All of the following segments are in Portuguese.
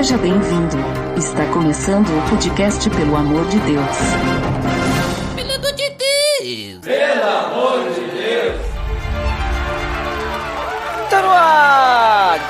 Seja bem-vindo. Está começando o podcast Pelo Amor de Deus. Pelo amor de Deus! Pelo amor de Deus! Tá no ar!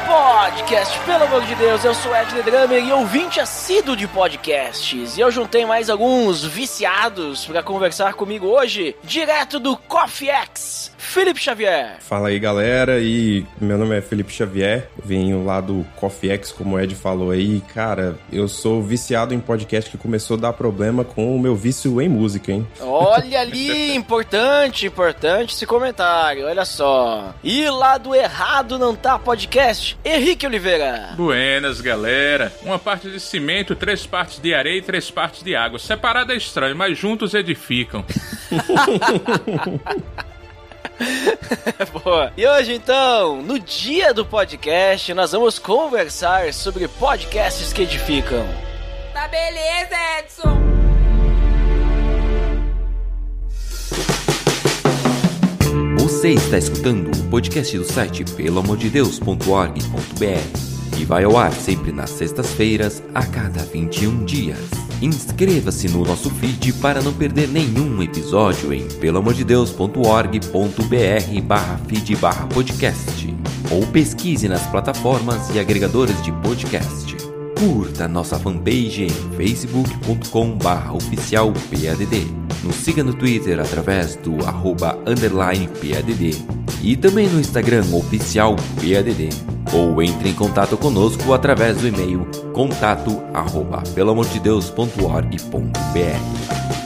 Podcast, pelo amor de Deus, eu sou Ed The Drummer e ouvinte assíduo de podcasts. E eu juntei mais alguns viciados para conversar comigo hoje, direto do Coffee X. Felipe Xavier. Fala aí, galera. E meu nome é Felipe Xavier. Venho lá do Coffee X, como o Ed falou aí. Cara, eu sou viciado em podcast que começou a dar problema com o meu vício em música, hein? Olha ali, importante, importante esse comentário. Olha só. E lá do errado não tá podcast. Henrique Oliveira. Buenas, galera. Uma parte de cimento, três partes de areia e três partes de água. Separado é estranho, mas juntos edificam. Boa. E hoje, então, no dia do podcast, nós vamos conversar sobre podcasts que edificam. Tá beleza, Edson. Você está escutando o podcast do site peloamordedeus.org.br e vai ao ar sempre nas sextas-feiras, a cada 21 dias. Inscreva-se no nosso feed para não perder nenhum episódio em peloamordedeus.org.br barra feed barra podcast ou pesquise nas plataformas e agregadores de podcast. Curta nossa fanpage em facebook.com barra oficial PADD. Nos siga no Twitter através do arroba underline PADD e também no Instagram oficial PADD. Ou entre em contato conosco através do e-mail contato arroba pelamordedeus.org.br.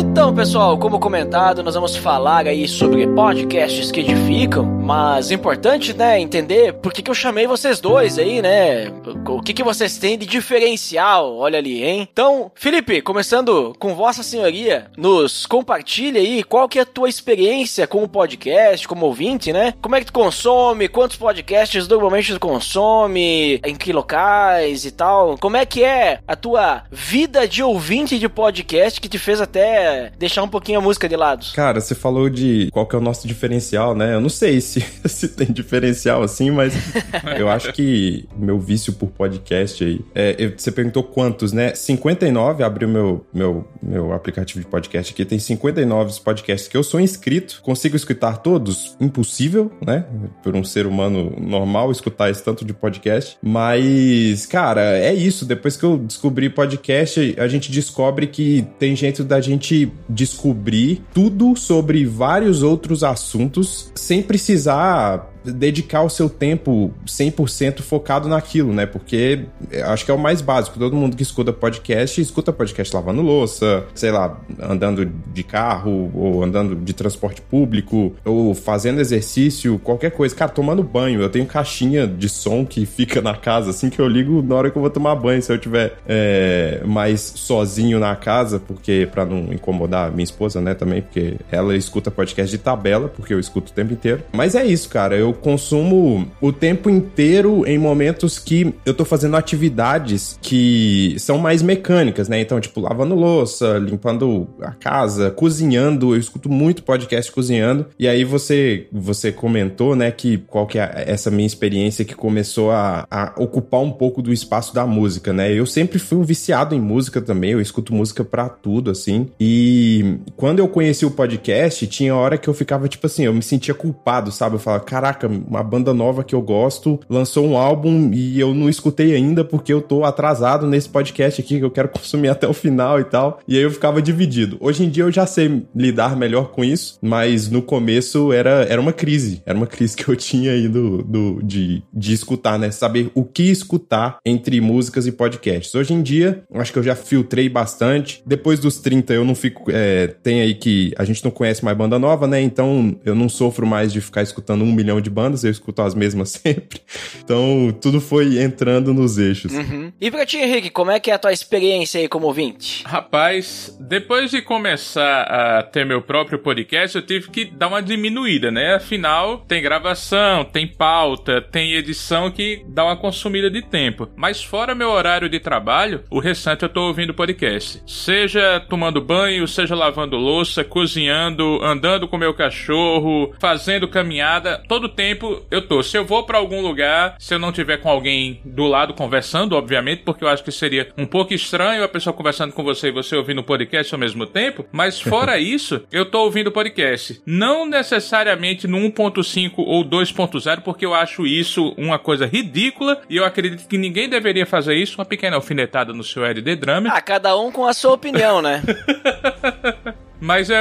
Então, pessoal, como comentado, nós vamos falar aí sobre podcasts que edificam, mas importante, né, entender por que, que eu chamei vocês dois aí, né? O que, que vocês têm de diferencial, olha ali, hein? Então, Felipe, começando com Vossa Senhoria, nos compartilha aí qual que é a tua experiência com o podcast, como ouvinte, né? Como é que tu consome, quantos podcasts normalmente tu consome, em que locais e tal? Como é que é a tua vida de ouvinte de podcast que te fez até deixar um pouquinho a música de lado. Cara, você falou de qual que é o nosso diferencial, né? Eu não sei se, se tem diferencial assim, mas eu acho que meu vício por podcast aí. É, você perguntou quantos, né? 59, abriu meu, meu, meu aplicativo de podcast aqui, tem 59 podcasts que eu sou inscrito. Consigo escutar todos? Impossível, né? Por um ser humano normal escutar esse tanto de podcast. Mas, cara, é isso. Depois que eu descobri podcast, a gente descobre que tem jeito da gente descobrir tudo sobre vários outros assuntos sem precisar dedicar o seu tempo 100% focado naquilo, né? Porque acho que é o mais básico. Todo mundo que escuta podcast, escuta podcast lavando louça, sei lá, andando de carro, ou andando de transporte público, ou fazendo exercício, qualquer coisa. Cara, tomando banho. Eu tenho caixinha de som que fica na casa, assim, que eu ligo na hora que eu vou tomar banho, se eu tiver é, mais sozinho na casa, porque para não incomodar minha esposa, né, também, porque ela escuta podcast de tabela, porque eu escuto o tempo inteiro. Mas é isso, cara. Eu consumo o tempo inteiro em momentos que eu tô fazendo atividades que são mais mecânicas, né? Então, tipo, lavando louça, limpando a casa, cozinhando. Eu escuto muito podcast cozinhando. E aí você você comentou, né, que qual que é essa minha experiência que começou a, a ocupar um pouco do espaço da música, né? Eu sempre fui um viciado em música também. Eu escuto música pra tudo, assim. E quando eu conheci o podcast, tinha hora que eu ficava, tipo assim, eu me sentia culpado, sabe? Eu falava, caraca, uma banda nova que eu gosto lançou um álbum e eu não escutei ainda porque eu tô atrasado nesse podcast aqui que eu quero consumir até o final e tal. E aí eu ficava dividido. Hoje em dia eu já sei lidar melhor com isso, mas no começo era, era uma crise. Era uma crise que eu tinha aí do, do, de, de escutar, né? Saber o que escutar entre músicas e podcasts. Hoje em dia, acho que eu já filtrei bastante. Depois dos 30 eu não fico. É, tem aí que a gente não conhece mais banda nova, né? Então eu não sofro mais de ficar escutando um milhão de de bandas, eu escuto as mesmas sempre. Então, tudo foi entrando nos eixos. Uhum. E pra ti, Henrique, como é que é a tua experiência aí como ouvinte? Rapaz, depois de começar a ter meu próprio podcast, eu tive que dar uma diminuída, né? Afinal, tem gravação, tem pauta, tem edição que dá uma consumida de tempo. Mas fora meu horário de trabalho, o restante eu tô ouvindo podcast. Seja tomando banho, seja lavando louça, cozinhando, andando com meu cachorro, fazendo caminhada, todo tempo eu tô. Se eu vou para algum lugar, se eu não tiver com alguém do lado conversando, obviamente, porque eu acho que seria um pouco estranho a pessoa conversando com você e você ouvindo o podcast ao mesmo tempo, mas fora isso, eu tô ouvindo podcast. Não necessariamente no 1.5 ou 2.0, porque eu acho isso uma coisa ridícula e eu acredito que ninguém deveria fazer isso. Uma pequena alfinetada no seu LD Drama. Ah, cada um com a sua opinião, né? Mas uh,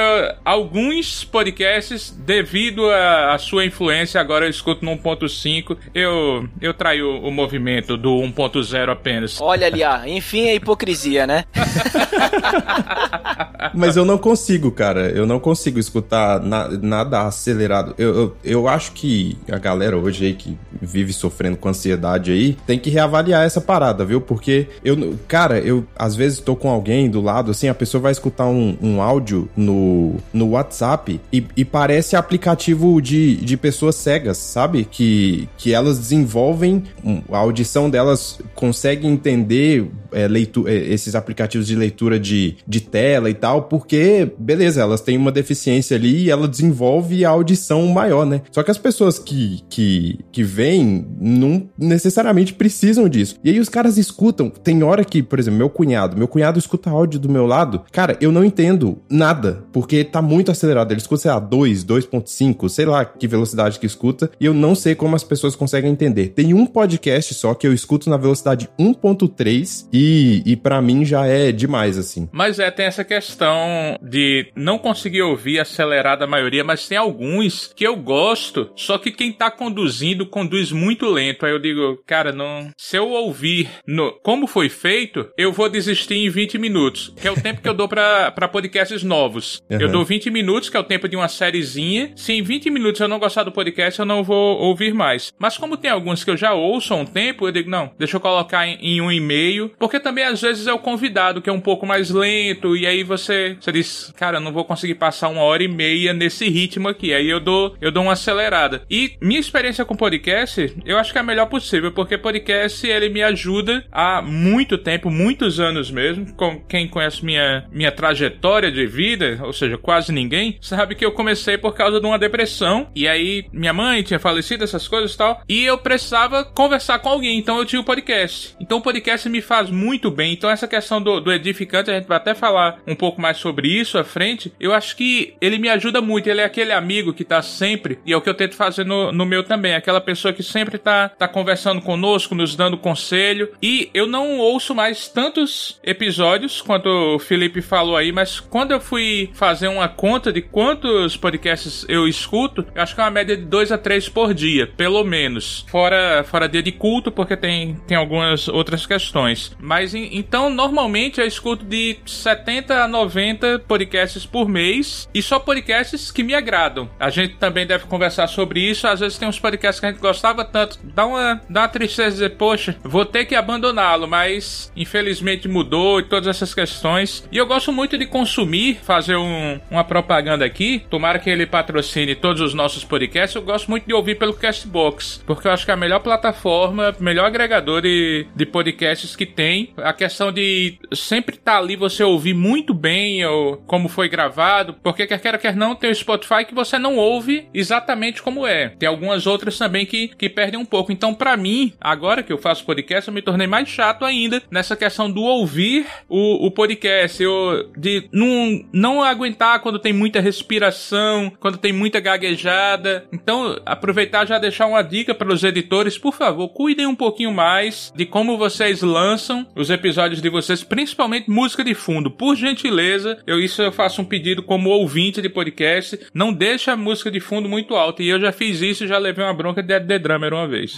alguns podcasts, devido à sua influência, agora eu escuto no 1.5, eu, eu traio o, o movimento do 1.0 apenas. Olha ali, ah, enfim a hipocrisia, né? Mas eu não consigo, cara. Eu não consigo escutar na, nada acelerado. Eu, eu, eu, acho que a galera hoje aí que vive sofrendo com ansiedade aí tem que reavaliar essa parada, viu? Porque eu, cara, eu às vezes tô com alguém do lado, assim, a pessoa vai escutar um, um áudio no, no WhatsApp e, e parece aplicativo de, de pessoas cegas, sabe? Que, que elas desenvolvem, a audição delas consegue entender é, leitura, é, esses aplicativos de leitura de, de tela e tal, porque, beleza, elas têm uma deficiência ali e ela desenvolve a audição maior, né? Só que as pessoas que, que, que veem não necessariamente precisam disso. E aí os caras escutam. Tem hora que, por exemplo, meu cunhado, meu cunhado escuta áudio do meu lado. Cara, eu não entendo nada, porque tá muito acelerado. Ele escuta, sei lá, 2, 2.5, sei lá que velocidade que escuta, e eu não sei como as pessoas conseguem entender. Tem um podcast só que eu escuto na velocidade 1.3 e, e para mim já é demais, assim. Mas é, tem essa questão de não conseguir ouvir acelerada a maioria, mas tem alguns que eu gosto, só que quem tá conduzindo conduz muito lento. Aí eu digo, cara, não. Se eu ouvir no, como foi feito, eu vou desistir em 20 minutos, que é o tempo que eu dou para podcasts novos. Uhum. Eu dou 20 minutos, que é o tempo de uma sériezinha. Se em 20 minutos eu não gostar do podcast, eu não vou ouvir mais. Mas como tem alguns que eu já ouço há um tempo, eu digo, não, deixa eu colocar em, em um e-mail, porque também às vezes é o convidado que é um pouco mais lento, e aí você, você diz, cara, eu não vou conseguir passar uma hora e meia nesse ritmo aqui. Aí eu dou, eu dou uma acelerada. E minha experiência com podcast, eu acho que é a melhor possível, porque podcast ele me ajuda há muito tempo, muitos anos mesmo. Com quem conhece minha, minha trajetória de vida, ou seja, quase ninguém, sabe que eu comecei por causa de uma depressão. E aí minha mãe tinha falecido, essas coisas e tal. E eu precisava conversar com alguém, então eu tinha o um podcast. Então o podcast me faz muito bem. Então essa questão do, do edificante, a gente vai até falar um pouco mais sobre isso à frente. Eu acho que ele me ajuda muito. Ele é aquele amigo que tá sempre, e é o que eu tento fazer no, no meu também. Aquela pessoa que sempre tá, tá conversando conosco, nos dando conselho. E eu não ouço mais tantos episódios quanto o Felipe falou aí, mas quando eu fui fazer uma conta de quantos podcasts eu escuto, eu acho que é uma média de dois a três por dia, pelo menos. Fora, fora dia de culto, porque tem, tem algumas outras questões. Mas então, normalmente eu escuto de 70 a 90 podcasts por mês e só podcasts que me agradam. A gente também deve conversar sobre isso. Às vezes tem uns podcasts que a gente gostava tanto, dá uma, dá uma tristeza dizer, poxa, vou ter que abandoná-lo, mas infelizmente mudou e todas essas questões. E eu gosto muito de consumir, fazer um, uma propaganda aqui. Tomara que ele patrocine todos os nossos podcasts. Eu gosto muito de ouvir pelo Castbox, porque eu acho que é a melhor plataforma, melhor agregador de, de podcasts que tem. A questão de sempre estar tá ali, você ouvir muito bem ou como foi gravado, porque quer queira, quer não, tem o Spotify que você não ouve exatamente como é. Tem algumas outras também que, que perdem um pouco. Então, para mim, agora que eu faço podcast, eu me tornei mais chato ainda nessa questão do ouvir o, o podcast, eu, de não, não aguentar quando tem muita respiração, quando tem muita gaguejada. Então, aproveitar já deixar uma dica para os editores, por favor, cuidem um pouquinho mais de como vocês lançam os episódios de vocês, principalmente música de fundo. Por gentileza, eu isso eu faço um pedido como ouvinte de podcast, não deixa a música de fundo muito alta. E eu já fiz isso e já levei uma bronca de The Drummer uma vez.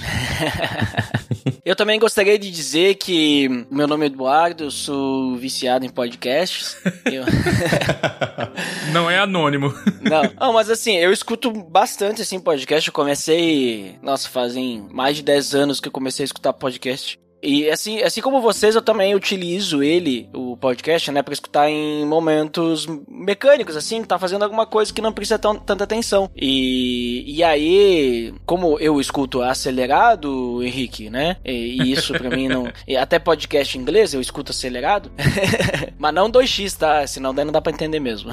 eu também gostaria de dizer que meu nome é Eduardo, eu sou viciado em podcasts. Eu... Não é anônimo. Não. Não, mas assim, eu escuto bastante assim podcast. Eu comecei, nossa, fazem mais de 10 anos que eu comecei a escutar podcast. E assim, assim como vocês, eu também utilizo ele, o podcast, né, para escutar em momentos mecânicos, assim, tá fazendo alguma coisa que não precisa tão, tanta atenção. E, e aí, como eu escuto acelerado, Henrique, né, e, e isso para mim não. até podcast em inglês eu escuto acelerado, mas não 2x, tá? Senão daí não dá pra entender mesmo.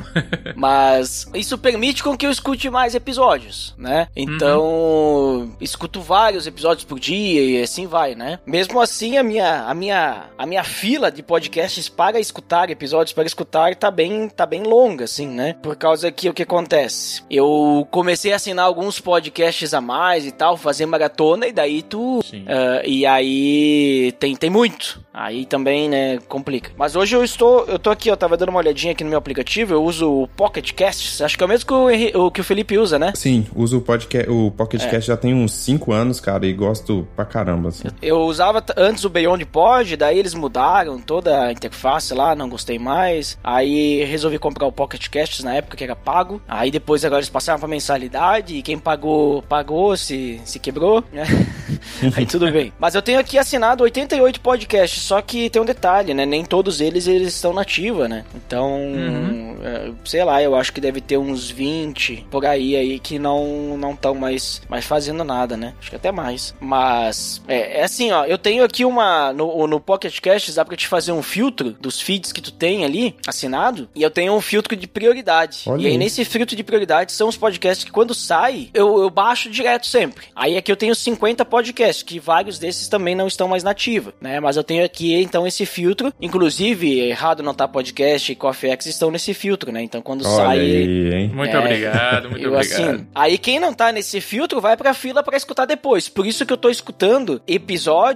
mas isso permite com que eu escute mais episódios, né? Então, uhum. escuto vários episódios por dia e assim vai, né? Mesmo assim, a minha, a minha, a minha fila de podcasts para escutar, episódios para escutar, tá bem, tá bem longa, assim, né? Por causa que o que acontece? Eu comecei a assinar alguns podcasts a mais e tal, fazer maratona, e daí tu. Uh, e aí tem, tem muito. Aí também, né, complica. Mas hoje eu estou, eu tô aqui, eu tava dando uma olhadinha aqui no meu aplicativo, eu uso o Pocket Casts, acho que é o mesmo que o, o que o Felipe usa, né? Sim, uso o podcast, o Pocket é. Cast já tem uns 5 anos, cara, e gosto pra caramba, assim. Eu usava antes o Beyond Pod, daí eles mudaram toda a interface lá, não gostei mais. Aí resolvi comprar o Pocket Casts na época que era pago. Aí depois agora eles passaram pra mensalidade e quem pagou, pagou, se, se quebrou, né? Aí tudo bem. Mas eu tenho aqui assinado 88 podcasts, só que tem um detalhe, né? Nem todos eles eles estão nativa, né? Então, uhum. É, sei lá, eu acho que deve ter uns 20 por aí aí que não não estão mais mais fazendo nada, né? Acho que até mais. Mas é, é assim, ó, eu tenho aqui uma. No, no Pocket Cast dá pra te fazer um filtro dos feeds que tu tem ali, assinado, e eu tenho um filtro de prioridade. Olha e aí, nesse filtro de prioridade, são os podcasts que quando sai, eu, eu baixo direto sempre. Aí aqui eu tenho 50 podcasts, que vários desses também não estão mais nativa, né? Mas eu tenho aqui, então, esse filtro. Inclusive, Errado Não Tá Podcast e Coffee X estão nesse filtro, né? Então, quando Olha sai. Aí, hein? Muito é, obrigado, muito eu, obrigado. Assim, aí, quem não tá nesse filtro vai pra fila para escutar depois. Por isso que eu tô escutando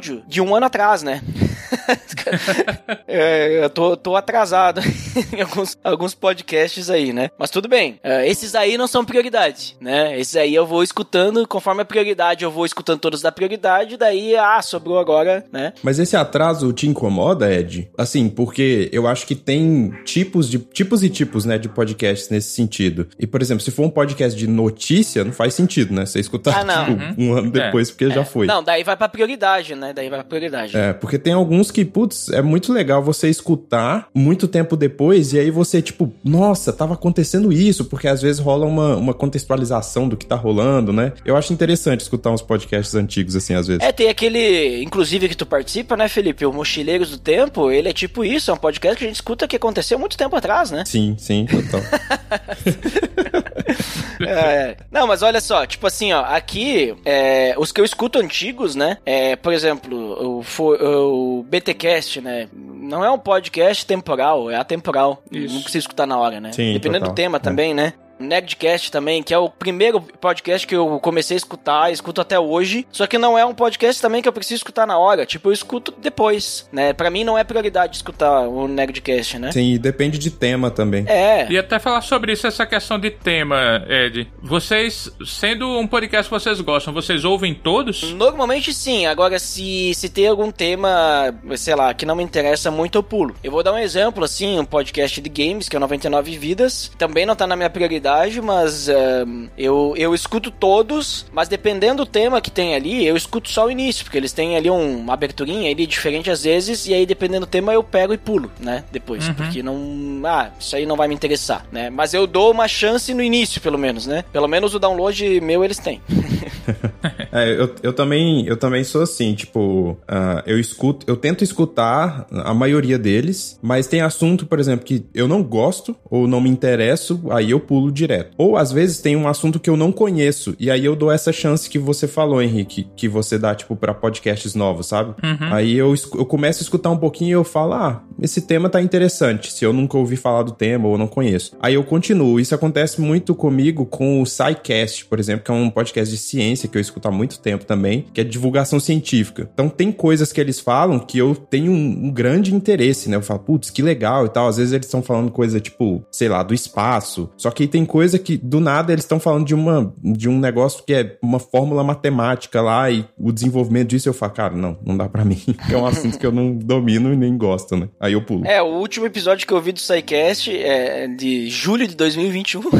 episódio de um ano atrás, né? é, eu tô, tô atrasado em alguns, alguns podcasts aí, né? Mas tudo bem. É, esses aí não são prioridade, né? Esses aí eu vou escutando, conforme a prioridade, eu vou escutando todos da prioridade, daí, ah, sobrou agora, né? Mas esse atraso te incomoda, Ed? Assim, porque eu acho que tem tipos de tipos e tipos, né, de podcasts nesse sentido. E, por exemplo, se for um podcast de notícia, não faz sentido, né? Você escutar ah, tipo, uhum. um ano é. depois, é. porque é. já foi. Não, daí vai pra prioridade, né? Daí vai pra prioridade. É, porque tem alguns que, putz, é muito legal você escutar muito tempo depois e aí você, tipo, nossa, tava acontecendo isso, porque às vezes rola uma, uma contextualização do que tá rolando, né? Eu acho interessante escutar uns podcasts antigos, assim, às vezes. É, tem aquele, inclusive, que tu participa, né, Felipe? O Mochileiros do Tempo, ele é tipo isso, é um podcast que a gente escuta que aconteceu muito tempo atrás, né? Sim, sim, total. é, não, mas olha só, tipo assim, ó, aqui, é, os que eu escuto antigos, né? É, por exemplo, o, o BTcast, né? Não é um podcast temporal, é atemporal. Isso. Não precisa escutar na hora, né? Sim, Dependendo total. do tema é. também, né? Nerdcast também, que é o primeiro podcast que eu comecei a escutar, escuto até hoje. Só que não é um podcast também que eu preciso escutar na hora. Tipo, eu escuto depois, né? Pra mim não é prioridade escutar o Nerdcast, né? Sim, depende de tema também. É. E até falar sobre isso, essa questão de tema, Ed. Vocês, sendo um podcast que vocês gostam, vocês ouvem todos? Normalmente sim. Agora, se, se tem algum tema, sei lá, que não me interessa muito, eu pulo. Eu vou dar um exemplo, assim, um podcast de games, que é 99 Vidas. Também não tá na minha prioridade mas uh, eu, eu escuto todos, mas dependendo do tema que tem ali, eu escuto só o início, porque eles têm ali um, uma aberturinha ali diferente às vezes, e aí dependendo do tema eu pego e pulo, né? Depois, uhum. porque não. Ah, isso aí não vai me interessar, né? Mas eu dou uma chance no início, pelo menos, né? Pelo menos o download meu eles têm. é, eu, eu, também, eu também sou assim, tipo, uh, eu escuto, eu tento escutar a maioria deles, mas tem assunto, por exemplo, que eu não gosto ou não me interesso, aí eu pulo direto. Ou às vezes tem um assunto que eu não conheço, e aí eu dou essa chance que você falou, Henrique, que você dá, tipo, para podcasts novos, sabe? Uhum. Aí eu, eu começo a escutar um pouquinho e eu falo, ah, esse tema tá interessante, se eu nunca ouvi falar do tema ou não conheço. Aí eu continuo. Isso acontece muito comigo com o SciCast, por exemplo, que é um podcast de ciência que eu escuto há muito tempo também, que é divulgação científica. Então tem coisas que eles falam que eu tenho um, um grande interesse, né? Eu falo, putz, que legal e tal. Às vezes eles estão falando coisa tipo, sei lá, do espaço. Só que tem coisa que do nada eles estão falando de uma de um negócio que é uma fórmula matemática lá e o desenvolvimento disso eu falo, cara, não, não dá para mim, é um assunto que eu não domino e nem gosto, né? Aí eu pulo. É, o último episódio que eu vi do SciCast é de julho de 2021.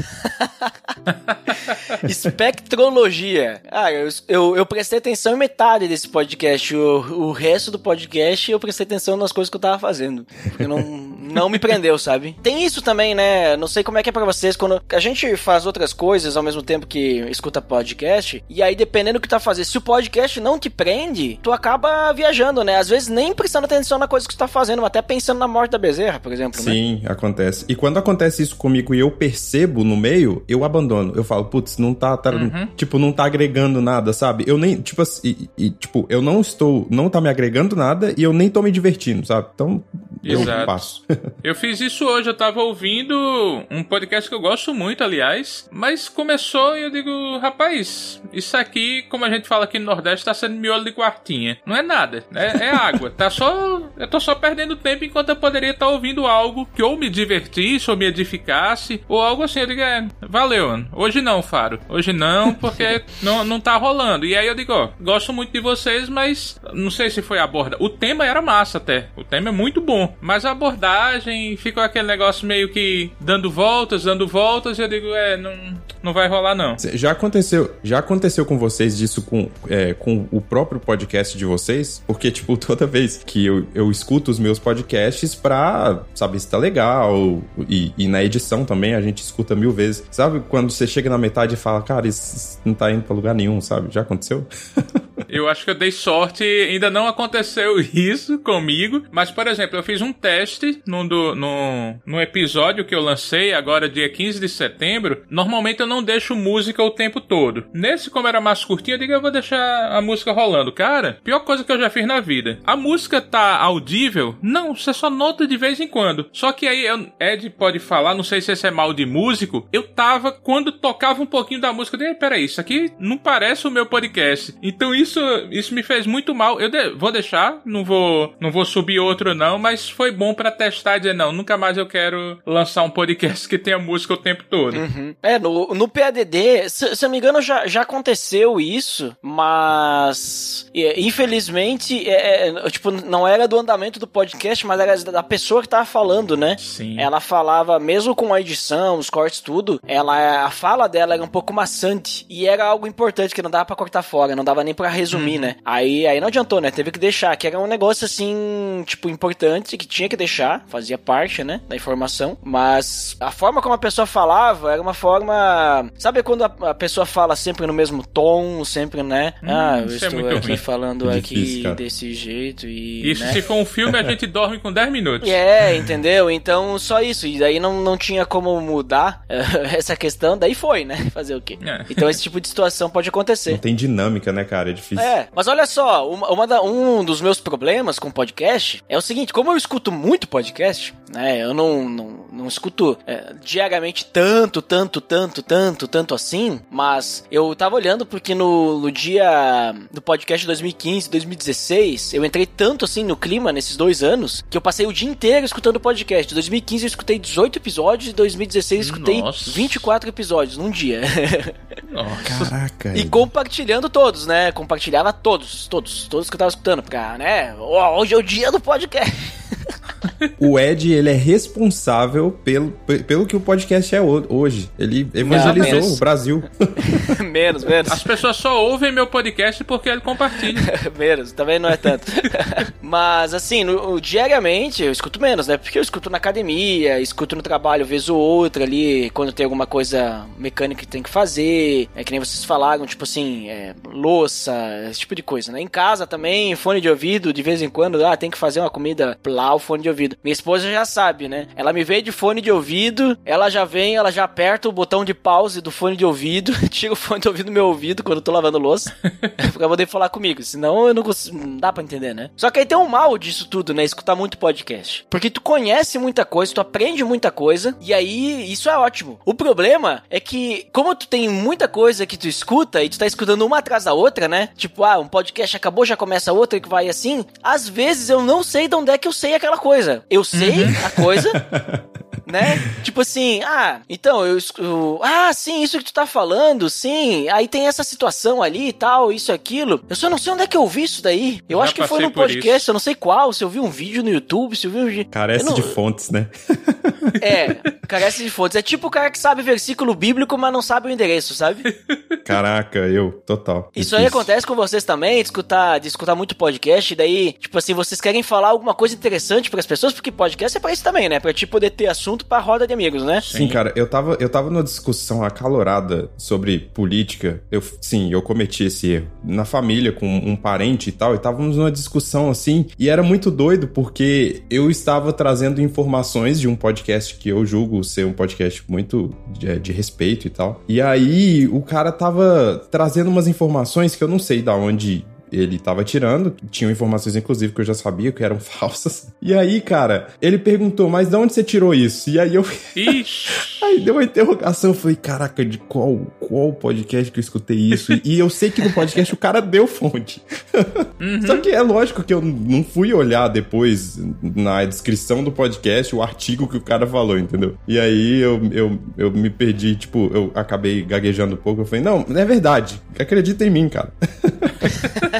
Espectrologia. Ah, eu, eu, eu, prestei atenção em metade desse podcast. O, o resto do podcast eu prestei atenção nas coisas que eu tava fazendo. Porque não, não me prendeu, sabe? Tem isso também, né? Não sei como é que é pra vocês. Quando a gente faz outras coisas ao mesmo tempo que escuta podcast, e aí dependendo do que tá fazendo, se o podcast não te prende, tu acaba viajando, né? Às vezes nem prestando atenção na coisa que tu tá fazendo, até pensando na morte da bezerra, por exemplo. Né? Sim, né? acontece. E quando acontece isso comigo e eu percebo no meio, eu abandono. Eu falo, putz, não tá, tá uhum. tipo, não tá agregando nada, sabe? Eu nem, tipo assim, e, e, tipo, eu não estou, não tá me agregando nada e eu nem tô me divertindo, sabe? Então, Exato. eu passo. eu fiz isso hoje, eu tava ouvindo um podcast que eu gosto muito, aliás, mas começou e eu digo, rapaz, isso aqui, como a gente fala aqui no Nordeste, tá sendo miolo de quartinha. Não é nada, é, é água. tá só, eu tô só perdendo tempo enquanto eu poderia estar tá ouvindo algo que ou me divertisse ou me edificasse, ou algo assim. Eu digo, é, valeu, hoje não, Faro. Hoje não, porque não, não tá rolando. E aí eu digo, ó, gosto muito de vocês, mas não sei se foi a aborda. O tema era massa até. O tema é muito bom. Mas a abordagem ficou aquele negócio meio que dando voltas, dando voltas, e eu digo, é, não, não vai rolar, não. Já aconteceu, já aconteceu com vocês disso com, é, com o próprio podcast de vocês? Porque, tipo, toda vez que eu, eu escuto os meus podcasts pra saber se tá legal, e, e na edição também a gente escuta mil vezes. Sabe quando você chega na metade e fala, cara, isso não tá indo pra lugar nenhum, sabe? Já aconteceu? eu acho que eu dei sorte, ainda não aconteceu isso comigo, mas, por exemplo, eu fiz um teste num, do, episódio que eu lancei agora, dia 15 de setembro. Normalmente eu não deixo música o tempo todo. Nesse, como era mais curtinho, eu digo, eu vou deixar a música rolando. Cara, pior coisa que eu já fiz na vida. A música tá audível? Não, você só nota de vez em quando. Só que aí, eu, Ed pode falar, não sei se esse é mal de músico, eu tava, quando tocava um pouquinho da música, eu disse, peraí, isso aqui não parece o meu podcast. Então isso, isso me fez muito mal. Eu de, vou deixar, não vou, não vou subir outro não, mas foi bom para testar e dizer, não, nunca mais eu quero lançar um podcast que tenha música o tempo todo. Uhum. É, no, no PADD, se, se eu não me engano, já, já aconteceu isso, mas é, infelizmente, é, é, tipo, não era do andamento do podcast, mas era da pessoa que tava falando, né? Sim. Ela falava, mesmo com a edição, os cortes, tudo, ela, a fala dela era um pouco maçante e era algo importante que não dava para cortar fora, não dava nem para resumir, uhum. né? Aí, aí não adiantou, né? Teve que deixar, que era um negócio assim, tipo, importante, que tinha que deixar, fazia parte, né, da informação, mas a forma como a pessoa falava era uma forma. Sabe quando a, a pessoa fala sempre no mesmo tom, sempre, né? Hum, ah, eu é estou é aqui ruim. falando é aqui desse jeito e. Isso, né? se for um filme, a gente dorme com 10 minutos. É, entendeu? Então, só isso. E daí não, não tinha como mudar essa questão, daí foi, né? Fazer o quê? É. Então, esse tipo de situação pode acontecer. Não tem dinâmica, né, cara? É difícil. É, mas olha só, uma, uma da, um dos meus problemas com podcast é o seguinte: como eu escuto muito podcast, né? Eu não, não, não escuto é, diariamente tanto, tanto, tanto, tanto, tanto assim, mas eu tava olhando porque no, no dia do podcast 2015, 2016, eu entrei tanto assim no clima nesses dois anos que eu passei o dia inteiro escutando podcast. Em 2015 eu escutei 18 episódios, em 2016 eu escutei Nossa. 24 episódios num dia. Nossa. Caraca. E compartilhando todos, né? Compartilhava todos, todos, todos que eu tava escutando, porque, né? Hoje é o dia do podcast. o Ed, ele é responsável pelo, pelo que o podcast é hoje. Ele evangelizou Não, o Brasil. menos, menos. As pessoas só ouvem meu podcast porque ele compartilha. menos, também não é tanto. Mas, assim, no, diariamente eu escuto menos, né? Porque eu escuto na academia, escuto no trabalho, vez ou outra ali, quando tem alguma coisa mecânica que tem que fazer. É que nem vocês falaram, tipo assim, é, louça, esse tipo de coisa, né? Em casa também, fone de ouvido, de vez em quando, ah, tem que fazer uma comida, lá o fone de ouvido. Minha esposa já sabe, né? Ela me vê de fone de ouvido, ela já vem, ela já aperta o botão de pause do fone de ouvido, tira o fone de ouvido do meu ouvido quando eu tô lavando louça, pra poder falar comigo. Senão eu não consigo, não dá pra entender, né? Só que aí tem um mal disso tudo, né? Escutar muito podcast. Porque tu conhece muita coisa, tu aprende muita coisa, e aí isso é ótimo. O problema é que, como tu tem muita coisa que tu escuta e tu tá escutando uma atrás da outra, né? Tipo, ah, um podcast acabou, já começa outra que vai assim. Às vezes eu não sei de onde é que eu sei aquela coisa. Eu sei uhum. a coisa. né? Tipo assim, ah, então eu, eu, Ah, sim, isso que tu tá falando, sim. Aí tem essa situação ali e tal, isso aquilo. Eu só não sei onde é que eu vi isso daí. Eu Já acho que foi no podcast, eu não sei qual. Se eu vi um vídeo no YouTube, se eu vi um. Carece não... de fontes, né? É, carece de fontes. É tipo o cara que sabe versículo bíblico, mas não sabe o endereço, sabe? Caraca, eu, total. Isso aí acontece com vocês também, de escutar, de escutar muito podcast, e daí, tipo assim, vocês querem falar alguma coisa interessante para as pessoas, porque podcast é pra isso também, né? Pra te poder ter assunto pra roda de amigos, né? Sim, cara, eu tava, eu tava numa discussão acalorada sobre política. Eu, sim, eu cometi esse erro. Na família, com um parente e tal, e estávamos numa discussão assim, e era muito doido porque eu estava trazendo informações de um podcast que eu julgo ser um podcast muito de, de respeito e tal. E aí o cara tava trazendo umas informações que eu não sei da onde ele tava tirando, tinham informações, inclusive, que eu já sabia que eram falsas. E aí, cara, ele perguntou, mas de onde você tirou isso? E aí eu. Ixi. aí deu uma interrogação, eu falei, caraca, de qual, qual podcast que eu escutei isso? E, eu sei que no podcast o cara deu fonte. Uhum. Só que é lógico que eu não fui olhar depois na descrição do podcast o artigo que o cara falou, entendeu? E aí eu, eu, eu me perdi, tipo, eu acabei gaguejando um pouco. Eu falei, não, é verdade. Acredita em mim, cara.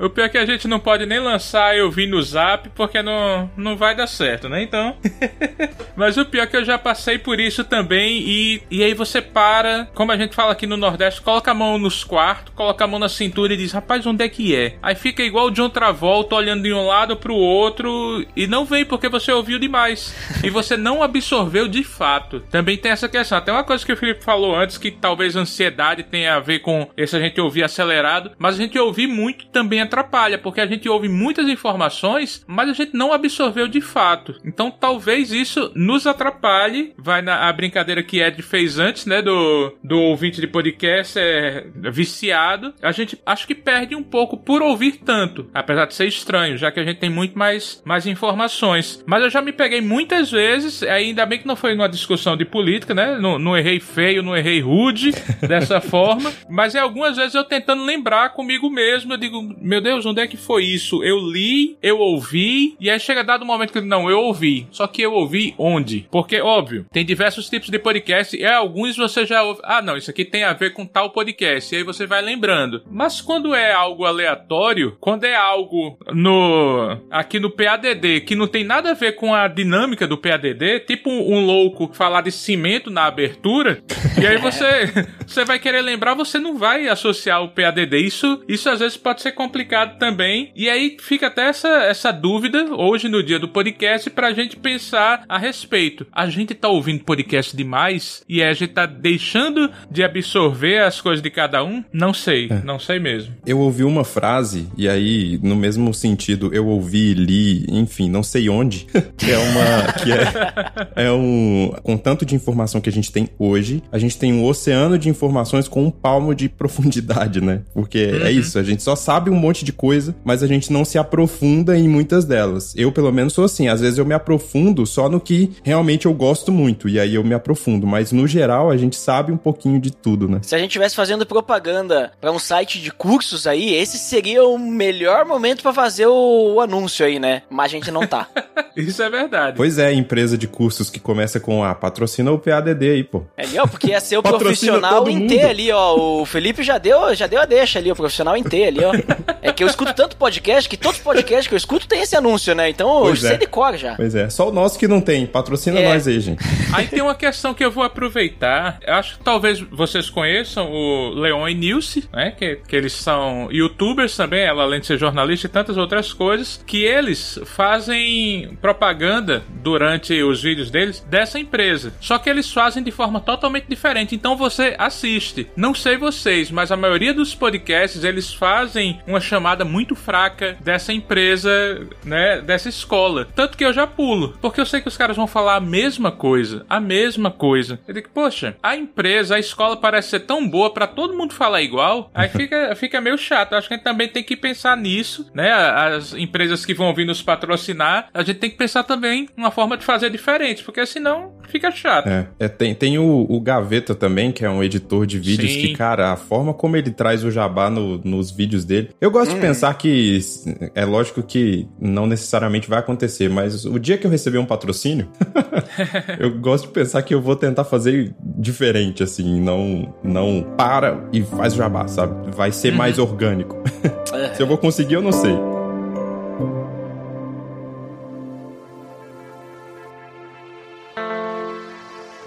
o pior é que a gente não pode nem lançar eu vi no zap porque não, não vai dar certo, né? Então. Mas o pior é que eu já passei por isso também e, e aí você para, como a gente fala aqui no Nordeste, coloca a mão nos quartos, coloca a mão na cintura e diz: rapaz, onde é que é? Aí fica igual o John Travolta olhando de um lado pro outro e não vem porque você ouviu demais e você não absorveu de fato. Também tem essa questão. Até uma coisa que o Felipe falou antes que talvez ansiedade tenha a ver com esse a gente ouvir acelerado, mas a gente ouvir muito também atrapalha, porque a gente ouve muitas informações, mas a gente não absorveu de fato. Então talvez isso nos atrapalhe. Vai na a brincadeira que Ed fez antes, né, do, do ouvinte de podcast é viciado. A gente acho que perde um pouco por ouvir tanto, apesar de ser estranho, já que a gente tem muito mais, mais informações. Mas eu já me peguei muitas vezes, ainda bem que não foi numa discussão de política, né? Não, não errei feio, não errei rude dessa forma, mas é algumas vezes eu tentando lembrar comigo comigo mesmo, eu digo, meu Deus, onde é que foi isso? Eu li, eu ouvi, e aí chega dado um momento que não, eu ouvi. Só que eu ouvi onde? Porque, óbvio, tem diversos tipos de podcast, e alguns você já ouve, ah, não, isso aqui tem a ver com tal podcast, e aí você vai lembrando. Mas quando é algo aleatório, quando é algo no aqui no PADD que não tem nada a ver com a dinâmica do PADD, tipo um, um louco falar de cimento na abertura, e aí você você vai querer lembrar, você não vai associar o PADD. Isso isso às vezes pode ser complicado também. E aí fica até essa, essa dúvida hoje no dia do podcast pra gente pensar a respeito. A gente tá ouvindo podcast demais e a gente tá deixando de absorver as coisas de cada um? Não sei, é. não sei mesmo. Eu ouvi uma frase e aí no mesmo sentido eu ouvi, li, enfim, não sei onde, que é uma que é, é um com tanto de informação que a gente tem hoje, a gente tem um oceano de informações com um palmo de profundidade, né? Porque é uhum. é isso, a gente só sabe um monte de coisa, mas a gente não se aprofunda em muitas delas. Eu, pelo menos, sou assim. Às vezes eu me aprofundo só no que realmente eu gosto muito, e aí eu me aprofundo. Mas no geral, a gente sabe um pouquinho de tudo, né? Se a gente estivesse fazendo propaganda para um site de cursos aí, esse seria o melhor momento para fazer o, anúncio aí, né? Mas a gente não tá. Isso é verdade. Pois é, empresa de cursos que começa com a patrocina o PADD aí, pô. É, porque ia ser o profissional em T ali, ó. O Felipe já deu, já deu a deixa ali, o profissional canal inteiro ali, ó. É que eu escuto tanto podcast que todos os podcasts que eu escuto tem esse anúncio, né? Então eu sei é. de cor já. Pois é, só o nosso que não tem. Patrocina é. nós aí, gente. Aí tem uma questão que eu vou aproveitar. Eu acho que talvez vocês conheçam o Leon e Nilce, né? Que, que eles são youtubers também, ela além de ser jornalista e tantas outras coisas, que eles fazem propaganda durante os vídeos deles dessa empresa. Só que eles fazem de forma totalmente diferente. Então você assiste. Não sei vocês, mas a maioria dos podcasts eles eles fazem uma chamada muito fraca dessa empresa, né, dessa escola. Tanto que eu já pulo, porque eu sei que os caras vão falar a mesma coisa, a mesma coisa. Eu digo, poxa, a empresa, a escola parece ser tão boa para todo mundo falar igual, aí fica, fica meio chato. Acho que a gente também tem que pensar nisso, né? As empresas que vão vir nos patrocinar, a gente tem que pensar também uma forma de fazer diferente, porque senão fica chato. É, é tem, tem o, o, Gaveta também, que é um editor de vídeos Sim. que, cara, a forma como ele traz o jabá no, nos vídeos dele. Eu gosto hum. de pensar que é lógico que não necessariamente vai acontecer, mas o dia que eu receber um patrocínio, eu gosto de pensar que eu vou tentar fazer diferente, assim, não, não para e faz o jabá, sabe? Vai ser uhum. mais orgânico. Se eu vou conseguir, eu não sei.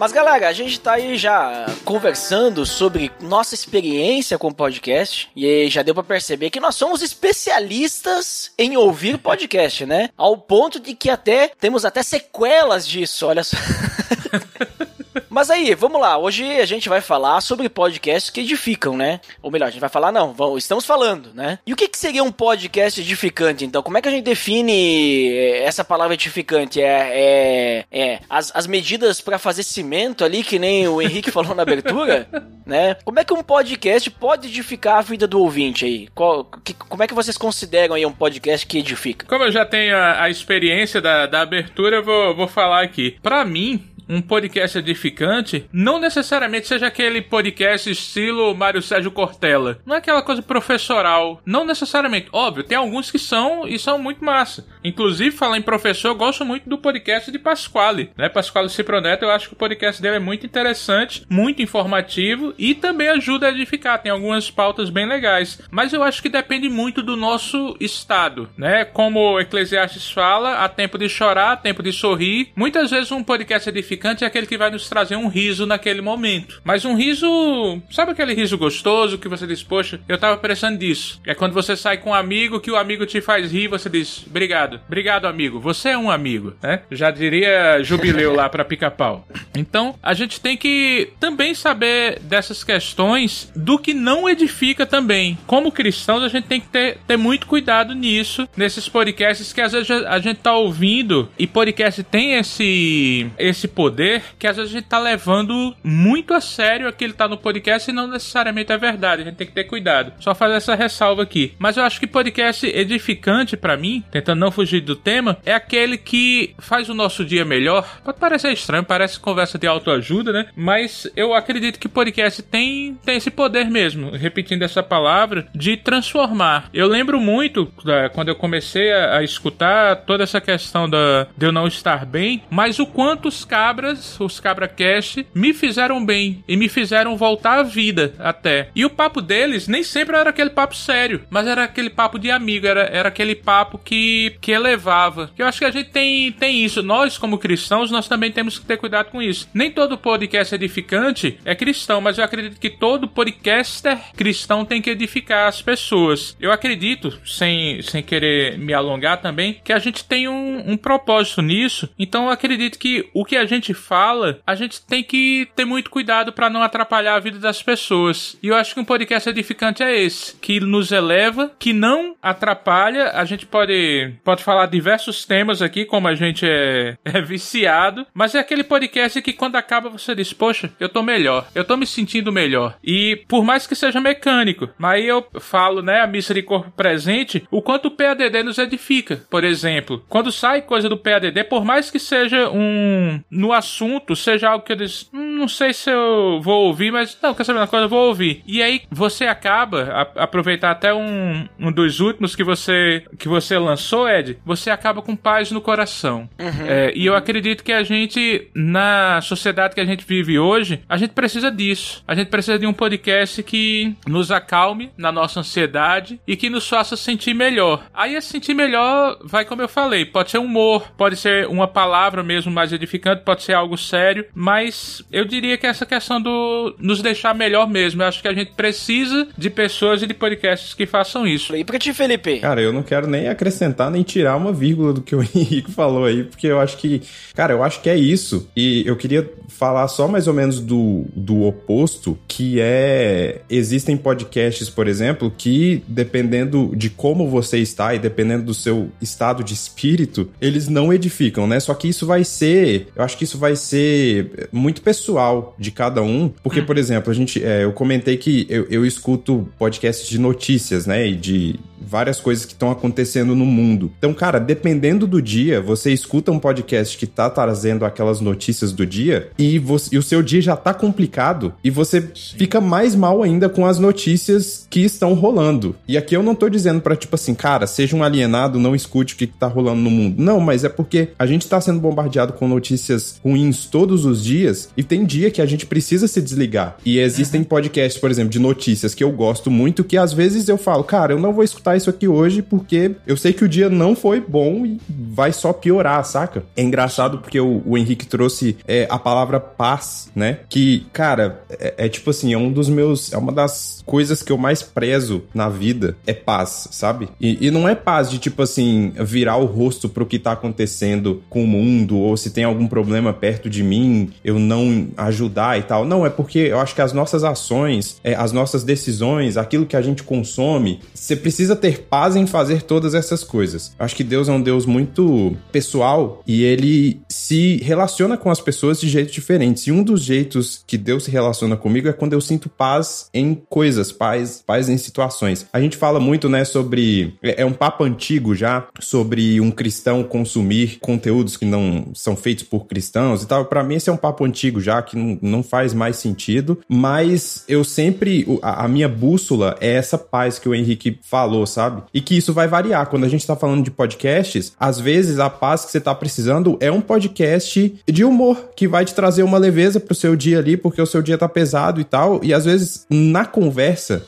Mas galera, a gente tá aí já conversando sobre nossa experiência com o podcast e já deu para perceber que nós somos especialistas em ouvir podcast, né? Ao ponto de que até temos até sequelas disso, olha só. Mas aí, vamos lá. Hoje a gente vai falar sobre podcasts que edificam, né? Ou melhor, a gente vai falar, não, vamos, estamos falando, né? E o que, que seria um podcast edificante, então? Como é que a gente define eh, essa palavra edificante? É, é, é as, as medidas para fazer cimento ali, que nem o Henrique falou na abertura, né? Como é que um podcast pode edificar a vida do ouvinte aí? Qual, que, como é que vocês consideram aí um podcast que edifica? Como eu já tenho a, a experiência da, da abertura, eu vou, vou falar aqui. Para mim, um podcast edificante não necessariamente seja aquele podcast estilo Mário Sérgio Cortella. Não é aquela coisa professoral. Não necessariamente. Óbvio, tem alguns que são e são muito massa. Inclusive, falar em professor, eu gosto muito do podcast de Pasquale. Né? Pasquale Ciproneto, eu acho que o podcast dele é muito interessante, muito informativo e também ajuda a edificar. Tem algumas pautas bem legais. Mas eu acho que depende muito do nosso estado. Né? Como o Eclesiastes fala, há tempo de chorar, há tempo de sorrir. Muitas vezes um podcast edificante edificante é aquele que vai nos trazer um riso naquele momento. Mas um riso, sabe aquele riso gostoso que você diz, poxa, eu tava precisando disso. É quando você sai com um amigo que o amigo te faz rir, você diz, obrigado, obrigado amigo, você é um amigo, né? Já diria jubileu lá para pica-pau. Então, a gente tem que também saber dessas questões do que não edifica também. Como cristãos, a gente tem que ter, ter muito cuidado nisso, nesses podcasts que às vezes a gente tá ouvindo e podcast tem esse esse poder poder que às vezes a gente tá levando muito a sério aquilo que tá no podcast e não necessariamente é verdade. A gente tem que ter cuidado. Só fazer essa ressalva aqui. Mas eu acho que podcast edificante para mim, tentando não fugir do tema, é aquele que faz o nosso dia melhor. Pode parecer estranho, parece conversa de autoajuda, né? Mas eu acredito que podcast tem, tem esse poder mesmo, repetindo essa palavra, de transformar. Eu lembro muito da, quando eu comecei a, a escutar toda essa questão da, de eu não estar bem, mas o quanto os caras cabras, os cabra cash, me fizeram bem e me fizeram voltar à vida até. E o papo deles nem sempre era aquele papo sério, mas era aquele papo de amigo, era, era aquele papo que, que elevava. Eu acho que a gente tem, tem isso. Nós, como cristãos, nós também temos que ter cuidado com isso. Nem todo podcast edificante é cristão, mas eu acredito que todo podcaster cristão tem que edificar as pessoas. Eu acredito, sem, sem querer me alongar também, que a gente tem um, um propósito nisso. Então eu acredito que o que a gente gente fala, a gente tem que ter muito cuidado para não atrapalhar a vida das pessoas. E eu acho que um podcast edificante é esse, que nos eleva, que não atrapalha. A gente pode, pode falar diversos temas aqui, como a gente é, é viciado, mas é aquele podcast que quando acaba você diz, poxa, eu tô melhor, eu tô me sentindo melhor. E por mais que seja mecânico, mas aí eu falo, né, a missa de corpo presente, o quanto o PADD nos edifica. Por exemplo, quando sai coisa do PADD, por mais que seja um no assunto seja algo que eu disse, hum, não sei se eu vou ouvir, mas não, quer saber uma coisa, eu vou ouvir. E aí você acaba, a, aproveitar até um, um dos últimos que você que você lançou, Ed, você acaba com paz no coração. Uhum. É, e eu acredito que a gente, na sociedade que a gente vive hoje, a gente precisa disso. A gente precisa de um podcast que nos acalme na nossa ansiedade e que nos faça sentir melhor. Aí esse sentir melhor vai como eu falei, pode ser humor, pode ser uma palavra mesmo mais edificante, pode pode ser algo sério, mas eu diria que essa questão do nos deixar melhor mesmo. Eu acho que a gente precisa de pessoas e de podcasts que façam isso. E pra ti, Felipe? Cara, eu não quero nem acrescentar nem tirar uma vírgula do que o Henrique falou aí, porque eu acho que, cara, eu acho que é isso. E eu queria falar só mais ou menos do, do oposto, que é existem podcasts, por exemplo, que dependendo de como você está e dependendo do seu estado de espírito, eles não edificam, né? Só que isso vai ser, eu acho que isso vai ser muito pessoal de cada um, porque, por exemplo, a gente, é, eu comentei que eu, eu escuto podcasts de notícias, né? E de várias coisas que estão acontecendo no mundo. Então, cara, dependendo do dia, você escuta um podcast que tá trazendo aquelas notícias do dia e, você, e o seu dia já tá complicado e você Sim. fica mais mal ainda com as notícias que estão rolando. E aqui eu não tô dizendo para tipo assim, cara, seja um alienado, não escute o que, que tá rolando no mundo. Não, mas é porque a gente tá sendo bombardeado com notícias ruins todos os dias e tem dia que a gente precisa se desligar. E existem uhum. podcasts, por exemplo, de notícias que eu gosto muito que às vezes eu falo, cara, eu não vou escutar isso aqui hoje porque eu sei que o dia não foi bom e vai só piorar, saca? É engraçado porque o, o Henrique trouxe é, a palavra paz, né? Que, cara, é, é, tipo assim, é um dos meus. É uma das coisas que eu mais prezo na vida é paz, sabe? E, e não é paz de tipo assim, virar o rosto pro que tá acontecendo com o mundo ou se tem algum problema perto de mim, eu não ajudar e tal. Não, é porque eu acho que as nossas ações, é, as nossas decisões, aquilo que a gente consome, você precisa ter paz em fazer todas essas coisas. Eu acho que Deus é um Deus muito pessoal e ele se relaciona com as pessoas de jeitos diferentes. E um dos jeitos que Deus se relaciona comigo é quando eu sinto paz em coisas, paz, paz em situações. A gente fala muito, né, sobre é, é um papo antigo já sobre um cristão consumir conteúdos que não são feitos por cristãos e tal. Para mim esse é um papo antigo já que não, não faz mais sentido, mas eu sempre a, a minha bússola é essa paz que o Henrique falou, sabe? E que isso vai variar. Quando a gente tá falando de podcasts, às vezes a paz que você tá precisando é um podcast de humor que vai te trazer uma leveza pro seu dia ali, porque o seu dia tá pesado e tal. E às vezes na conversa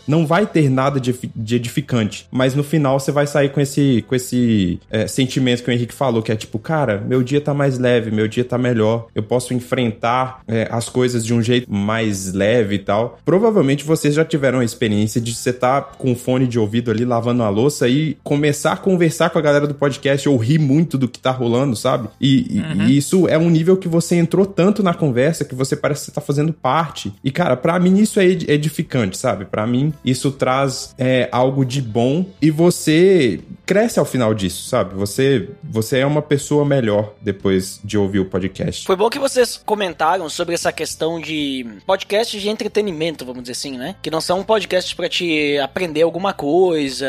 não vai ter nada de, de edificante, mas no final você vai sair com esse, com esse é, sentimento que o Henrique falou, que é tipo, cara, meu dia tá mais leve, meu dia tá melhor, eu posso enfrentar é, as coisas de um jeito mais leve e tal. Provavelmente vocês já tiveram a experiência de você tá com fone de ouvido ali lavando a louça e começar a conversar com a galera do podcast ou rir muito do que tá rolando, sabe? E, uhum. e isso é um nível que você entrou tanto na conversa que você parece que tá fazendo parte. E, cara, para mim isso é edificante, sabe? Para mim isso traz é, algo de bom e você cresce ao final disso, sabe? Você, você é uma pessoa melhor depois de ouvir o podcast. Foi bom que vocês comentaram sobre essa questão de podcast de entretenimento, vamos dizer assim, né? Que não são podcasts para te aprender alguma coisa.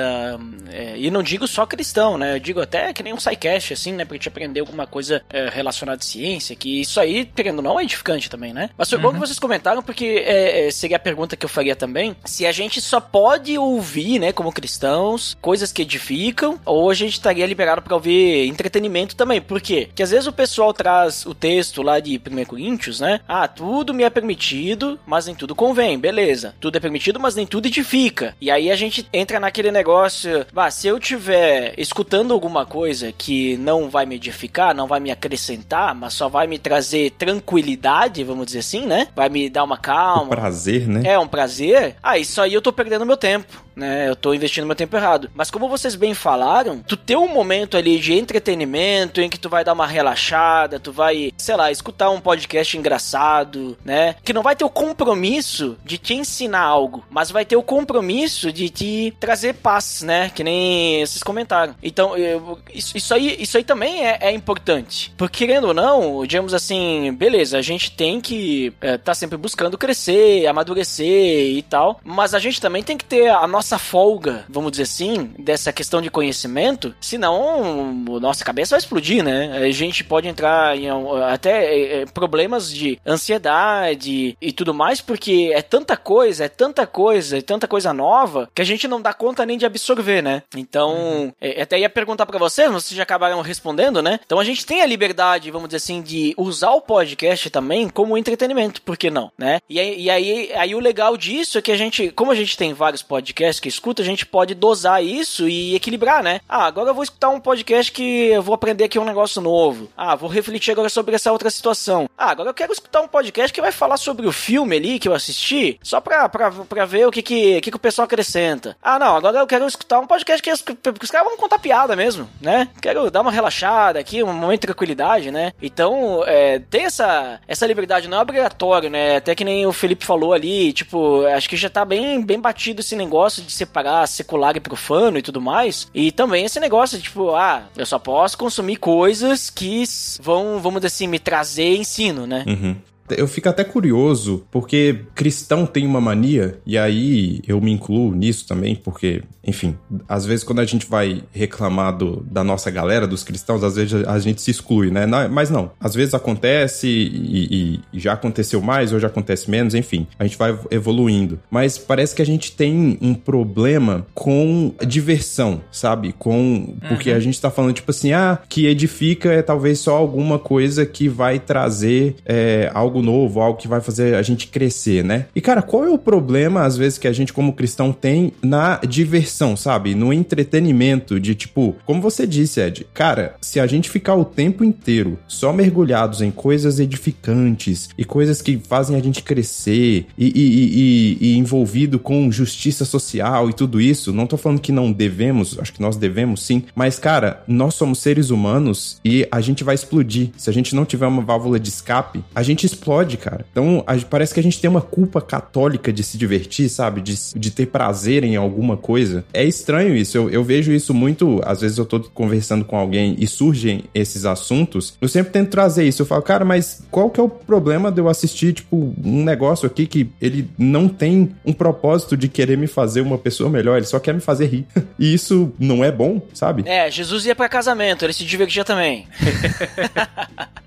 É, e não digo só cristão, né? Eu digo até que nem um SciCast, assim, né? Pra te aprender alguma coisa é, relacionada à ciência, que isso aí, querendo ou não, é edificante também, né? Mas foi uhum. bom que vocês comentaram, porque é, é, seria a pergunta que eu faria também, se a gente só pode ouvir, né, como cristãos, coisas que edificam ou a gente estaria liberado para ouvir entretenimento também. Por quê? Porque às vezes o pessoal traz o texto lá de 1 Coríntios, né? Ah, tudo me é permitido, mas nem tudo convém. Beleza. Tudo é permitido, mas nem tudo edifica. E aí a gente entra naquele negócio, bah, se eu tiver escutando alguma coisa que não vai me edificar, não vai me acrescentar, mas só vai me trazer tranquilidade, vamos dizer assim, né? Vai me dar uma calma. Um prazer, né? É, um prazer. Ah, isso aí eu tô perdendo meu tempo, né? Eu tô investindo meu tempo errado. Mas como vocês bem falaram, tu ter um momento ali de entretenimento em que tu vai dar uma relaxada, tu vai, sei lá, escutar um podcast engraçado, né? Que não vai ter o compromisso de te ensinar algo, mas vai ter o compromisso de te trazer paz, né? Que nem vocês comentaram. Então, eu, isso, isso, aí, isso aí também é, é, importante. Porque, querendo ou não, digamos assim, beleza, a gente tem que é, tá sempre buscando crescer, amadurecer e tal, mas a gente também tem que ter a nossa folga, vamos dizer assim, dessa questão de conhecimento conhecimento, senão nossa cabeça vai explodir, né? A gente pode entrar em até é, é, problemas de ansiedade e tudo mais, porque é tanta coisa, é tanta coisa, é tanta coisa nova que a gente não dá conta nem de absorver, né? Então, uhum. é, até ia perguntar para vocês, mas vocês já acabaram respondendo, né? Então a gente tem a liberdade, vamos dizer assim, de usar o podcast também como entretenimento, por que não, né? E aí, e aí, aí o legal disso é que a gente, como a gente tem vários podcasts que escuta, a gente pode dosar isso e equilibrar, né? Ah, agora eu vou escutar um podcast que eu vou aprender aqui um negócio novo. Ah, vou refletir agora sobre essa outra situação. Ah, agora eu quero escutar um podcast que vai falar sobre o filme ali que eu assisti, só pra, pra, pra ver o que que, que que o pessoal acrescenta. Ah, não, agora eu quero escutar um podcast que que os caras vão contar piada mesmo, né? Quero dar uma relaxada aqui, um momento de tranquilidade, né? Então, é, essa, essa liberdade não é obrigatório, né? Até que nem o Felipe falou ali, tipo, acho que já tá bem, bem batido esse negócio de separar secular e profano e tudo mais. E também esse negócio de, tipo, ah, eu só posso consumir coisas que vão, vamos dizer assim, me trazer ensino, né? Uhum. Eu fico até curioso, porque cristão tem uma mania, e aí eu me incluo nisso também, porque, enfim, às vezes quando a gente vai reclamar do, da nossa galera, dos cristãos, às vezes a gente se exclui, né? Mas não, às vezes acontece e, e já aconteceu mais, ou já acontece menos, enfim, a gente vai evoluindo. Mas parece que a gente tem um problema com diversão, sabe? Com. Porque uhum. a gente tá falando, tipo assim, ah, que edifica é talvez só alguma coisa que vai trazer é, algo novo, algo que vai fazer a gente crescer, né? E cara, qual é o problema às vezes que a gente como cristão tem na diversão, sabe? No entretenimento de tipo, como você disse, Ed, cara, se a gente ficar o tempo inteiro só mergulhados em coisas edificantes e coisas que fazem a gente crescer e, e, e, e envolvido com justiça social e tudo isso, não tô falando que não devemos, acho que nós devemos sim, mas cara, nós somos seres humanos e a gente vai explodir. Se a gente não tiver uma válvula de escape, a gente explode cara. Então, a, parece que a gente tem uma culpa católica de se divertir, sabe? De, de ter prazer em alguma coisa. É estranho isso. Eu, eu vejo isso muito. Às vezes eu tô conversando com alguém e surgem esses assuntos. Eu sempre tento trazer isso. Eu falo, cara, mas qual que é o problema de eu assistir, tipo, um negócio aqui que ele não tem um propósito de querer me fazer uma pessoa melhor, ele só quer me fazer rir. e isso não é bom, sabe? É, Jesus ia para casamento, ele se divertia também.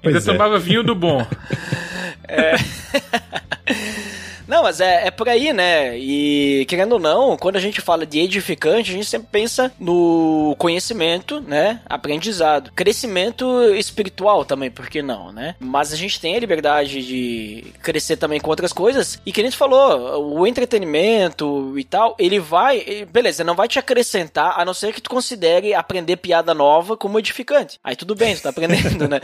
Ainda é. tomava vinho do bom. É. Não, mas é, é por aí, né? E querendo ou não, quando a gente fala de edificante, a gente sempre pensa no conhecimento, né? Aprendizado. Crescimento espiritual também, por que não, né? Mas a gente tem a liberdade de crescer também com outras coisas. E que a gente falou, o entretenimento e tal, ele vai. Beleza, não vai te acrescentar, a não ser que tu considere aprender piada nova como edificante. Aí tudo bem, tu tá aprendendo, né?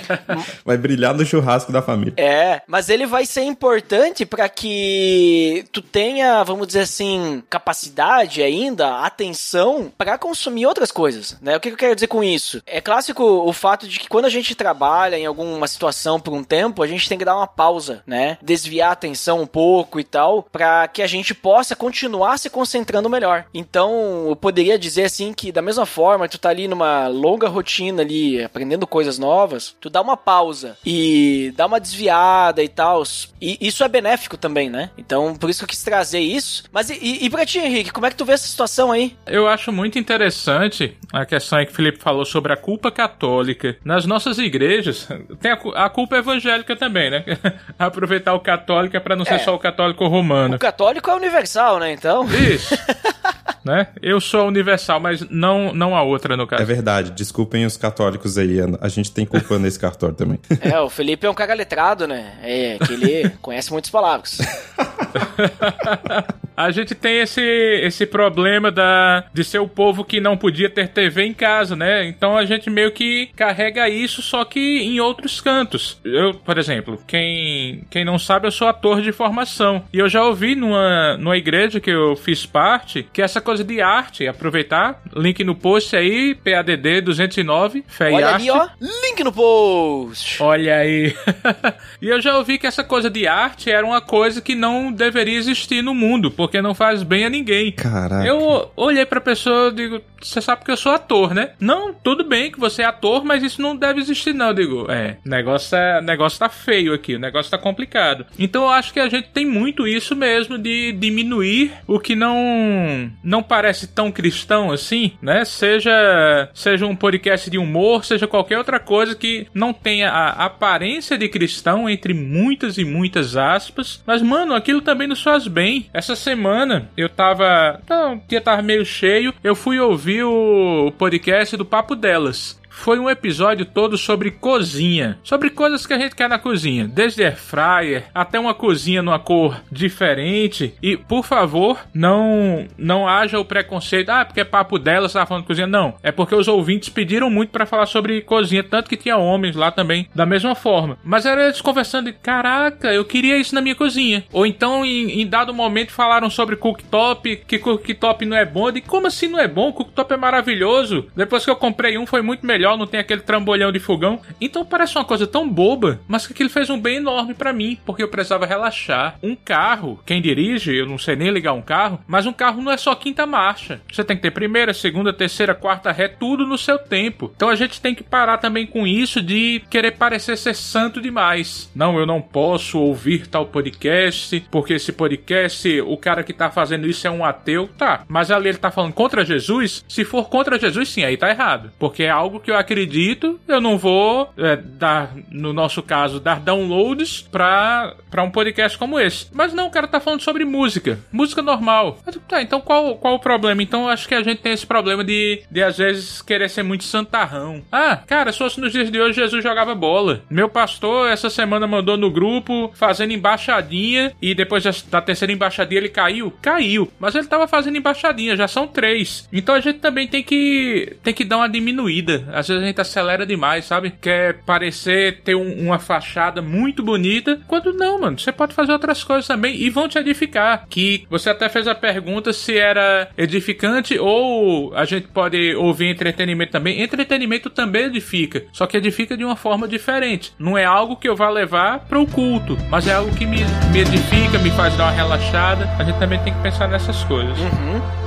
vai brilhar no churrasco da família. É, mas ele vai ser importante para que tu tenha, vamos dizer assim, capacidade ainda, atenção para consumir outras coisas, né? O que eu quero dizer com isso? É clássico o fato de que quando a gente trabalha em alguma situação por um tempo, a gente tem que dar uma pausa, né? Desviar a atenção um pouco e tal, para que a gente possa continuar se concentrando melhor. Então, eu poderia dizer assim que da mesma forma, tu tá ali numa longa rotina ali, aprendendo coisas novas, tu dá uma pausa e dá uma desviada e tal. E isso é benéfico também, né? Então, por isso que eu quis trazer isso. Mas e, e pra ti, Henrique, como é que tu vê essa situação aí? Eu acho muito interessante a questão aí que o Felipe falou sobre a culpa católica. Nas nossas igrejas, tem a, a culpa evangélica também, né? Aproveitar o católico é pra não é, ser só o católico romano. O católico é universal, né? Então. Isso. né? Eu sou universal, mas não, não a outra, no caso. É verdade, desculpem os católicos aí, a gente tem culpa nesse cartório também. É, o Felipe é um cara letrado, né? É, que ele conhece muitas palavras. a gente tem esse, esse problema da, de ser o povo que não podia ter TV em casa, né? Então a gente meio que carrega isso, só que em outros cantos. Eu, por exemplo, quem, quem não sabe, eu sou ator de formação. E eu já ouvi numa, numa igreja que eu fiz parte que essa coisa de arte, aproveitar, link no post aí, PADD 209, Fé Olha e Arte. Olha ali, ó, link no post. Olha aí. e eu já ouvi que essa coisa de arte era uma coisa que não deveria existir no mundo, porque não faz bem a ninguém. Caraca. Eu olhei pra pessoa e digo, você sabe que eu sou ator, né? Não, tudo bem que você é ator, mas isso não deve existir, não. Eu digo, é, negócio, é, negócio tá feio aqui, o negócio tá complicado. Então eu acho que a gente tem muito isso mesmo de diminuir o que não não parece tão cristão assim, né? Seja, seja um podcast de humor, seja qualquer outra coisa que não tenha a aparência de cristão, entre muitas e muitas aspas. Mas, mano, aquilo também nos faz bem. Essa semana eu tava. Não, dia tava meio cheio. Eu fui ouvir o podcast do Papo Delas foi um episódio todo sobre cozinha, sobre coisas que a gente quer na cozinha, desde air fryer até uma cozinha numa cor diferente. E por favor, não não haja o preconceito, ah, porque é papo dela, você tá falando de cozinha. Não, é porque os ouvintes pediram muito para falar sobre cozinha, tanto que tinha homens lá também da mesma forma. Mas era eles conversando de, caraca, eu queria isso na minha cozinha. Ou então em, em dado momento falaram sobre cooktop, que cooktop não é bom. De como assim não é bom? Cooktop é maravilhoso. Depois que eu comprei um foi muito melhor, não tem aquele trambolhão de fogão. Então parece uma coisa tão boba, mas que aquilo fez um bem enorme para mim, porque eu precisava relaxar. Um carro, quem dirige, eu não sei nem ligar um carro, mas um carro não é só quinta marcha. Você tem que ter primeira, segunda, terceira, quarta ré, tudo no seu tempo. Então a gente tem que parar também com isso de querer parecer ser santo demais. Não, eu não posso ouvir tal podcast, porque esse podcast, o cara que tá fazendo isso é um ateu. Tá, mas ali ele tá falando contra Jesus. Se for contra Jesus, sim, aí tá errado. Porque é algo que eu acredito, eu não vou é, dar, no nosso caso, dar downloads pra, pra um podcast como esse. Mas não, o cara tá falando sobre música. Música normal. Tá, então qual, qual o problema? Então acho que a gente tem esse problema de, de às vezes querer ser muito santarrão. Ah, cara, se fosse nos dias de hoje Jesus jogava bola. Meu pastor essa semana mandou no grupo fazendo embaixadinha e depois da terceira embaixadinha ele caiu? Caiu. Mas ele tava fazendo embaixadinha, já são três. Então a gente também tem que tem que dar uma diminuída. Às vezes a gente acelera demais, sabe? Quer parecer ter um, uma fachada muito bonita, quando não, mano. Você pode fazer outras coisas também e vão te edificar. Que você até fez a pergunta se era edificante ou a gente pode ouvir entretenimento também. Entretenimento também edifica, só que edifica de uma forma diferente. Não é algo que eu vá levar para o culto, mas é algo que me, me edifica, me faz dar uma relaxada. A gente também tem que pensar nessas coisas. Uhum.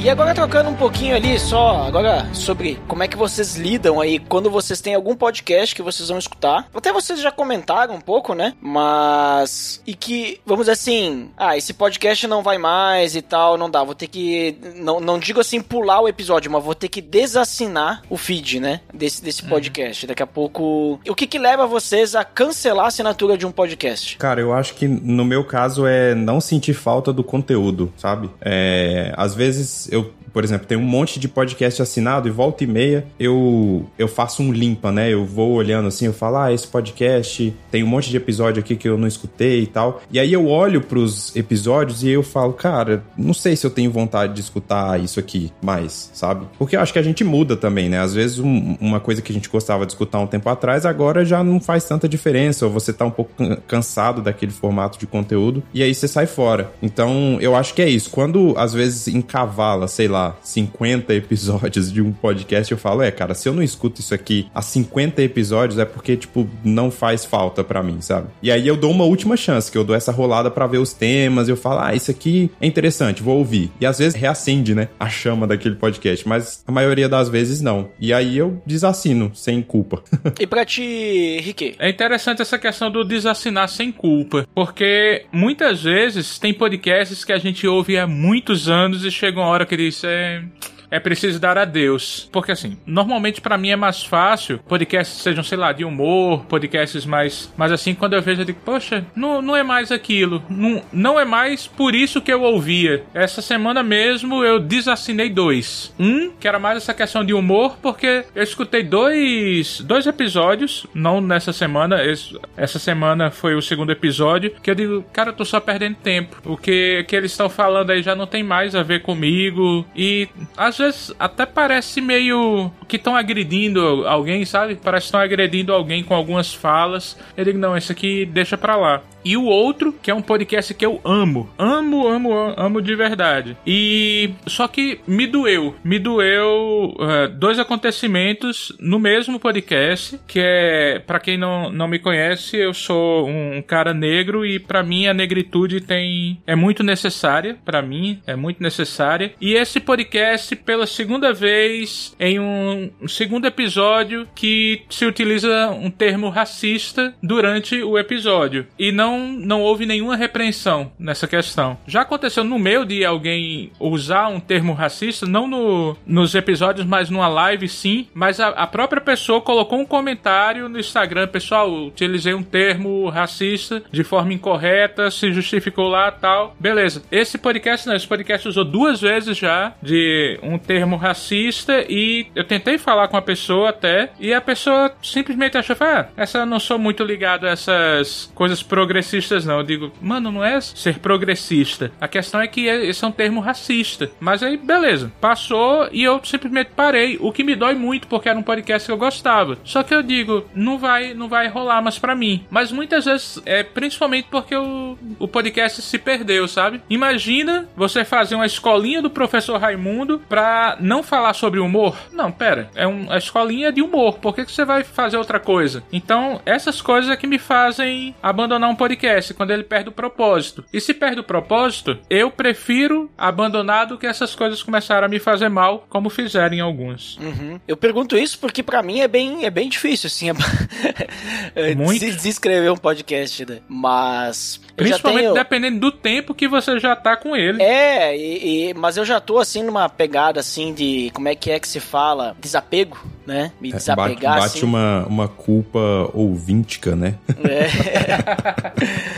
E agora trocando um pouquinho ali só agora sobre como é que vocês lidam aí quando vocês têm algum podcast que vocês vão escutar. Até vocês já comentaram um pouco, né? Mas e que vamos dizer assim, ah, esse podcast não vai mais e tal, não dá, vou ter que não, não digo assim pular o episódio, mas vou ter que desassinar o feed, né, desse desse uhum. podcast. Daqui a pouco, o que que leva vocês a cancelar a assinatura de um podcast? Cara, eu acho que no meu caso é não sentir falta do conteúdo, sabe? É, às vezes eu por exemplo, tem um monte de podcast assinado e volta e meia eu eu faço um limpa, né? Eu vou olhando assim, eu falo, ah, esse podcast tem um monte de episódio aqui que eu não escutei e tal. E aí eu olho pros episódios e eu falo, cara, não sei se eu tenho vontade de escutar isso aqui mais, sabe? Porque eu acho que a gente muda também, né? Às vezes um, uma coisa que a gente gostava de escutar um tempo atrás, agora já não faz tanta diferença, ou você tá um pouco cansado daquele formato de conteúdo, e aí você sai fora. Então, eu acho que é isso. Quando às vezes encavala, sei lá, lá, 50 episódios de um podcast, eu falo, é, cara, se eu não escuto isso aqui há 50 episódios, é porque, tipo, não faz falta para mim, sabe? E aí eu dou uma última chance, que eu dou essa rolada para ver os temas, eu falo, ah, isso aqui é interessante, vou ouvir. E às vezes reacende, né, a chama daquele podcast, mas a maioria das vezes não. E aí eu desassino, sem culpa. e pra ti, Rique? É interessante essa questão do desassinar sem culpa, porque muitas vezes tem podcasts que a gente ouve há muitos anos e chega uma hora que diz, é é preciso dar a Deus. Porque assim, normalmente para mim é mais fácil podcasts sejam, sei lá, de humor, podcasts mais. Mas assim, quando eu vejo, eu digo, poxa, não, não é mais aquilo. Não, não é mais por isso que eu ouvia. Essa semana mesmo eu desassinei dois. Um, que era mais essa questão de humor, porque eu escutei dois, dois episódios, não nessa semana, esse, essa semana foi o segundo episódio, que eu digo, cara, eu tô só perdendo tempo. O que, que eles estão falando aí já não tem mais a ver comigo. E às vezes até parece meio que estão agredindo alguém, sabe? Parece que estão agredindo alguém com algumas falas. Digo, não, esse aqui deixa pra lá. E o outro, que é um podcast que eu amo. Amo, amo, amo de verdade. E só que me doeu. Me doeu uh, dois acontecimentos no mesmo podcast, que é, para quem não, não me conhece, eu sou um cara negro e para mim a negritude tem é muito necessária para mim, é muito necessária. E esse podcast pela segunda vez em um um, segundo episódio que se utiliza um termo racista durante o episódio. E não, não houve nenhuma repreensão nessa questão. Já aconteceu no meio de alguém usar um termo racista, não no, nos episódios, mas numa live sim. Mas a, a própria pessoa colocou um comentário no Instagram: Pessoal, utilizei um termo racista de forma incorreta, se justificou lá tal. Beleza. Esse podcast não, esse podcast usou duas vezes já de um termo racista e eu tentei falar com a pessoa até e a pessoa simplesmente achou: Ah, essa eu não sou muito ligado a essas coisas progressistas, não. Eu digo, mano, não é ser progressista. A questão é que esse é um termo racista. Mas aí, beleza. Passou e eu simplesmente parei. O que me dói muito, porque era um podcast que eu gostava. Só que eu digo, não vai, não vai rolar mais para mim. Mas muitas vezes, é principalmente porque o, o podcast se perdeu, sabe? Imagina você fazer uma escolinha do professor Raimundo pra não falar sobre humor. Não, pera. É uma escolinha de humor. Por que, que você vai fazer outra coisa? Então, essas coisas é que me fazem abandonar um podcast quando ele perde o propósito. E se perde o propósito, eu prefiro abandonar do que essas coisas começaram a me fazer mal, como fizeram em alguns. Uhum. Eu pergunto isso porque para mim é bem, é bem difícil, assim, é... Muito? descrever um podcast, né? Mas. Principalmente tenho... dependendo do tempo que você já tá com ele. É, e, e, mas eu já tô assim numa pegada assim de como é que é que se fala? Desapego, né? Me desapegar. É, bate, bate assim. uma, uma culpa ouvíntica, né? É.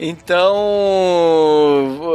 Então,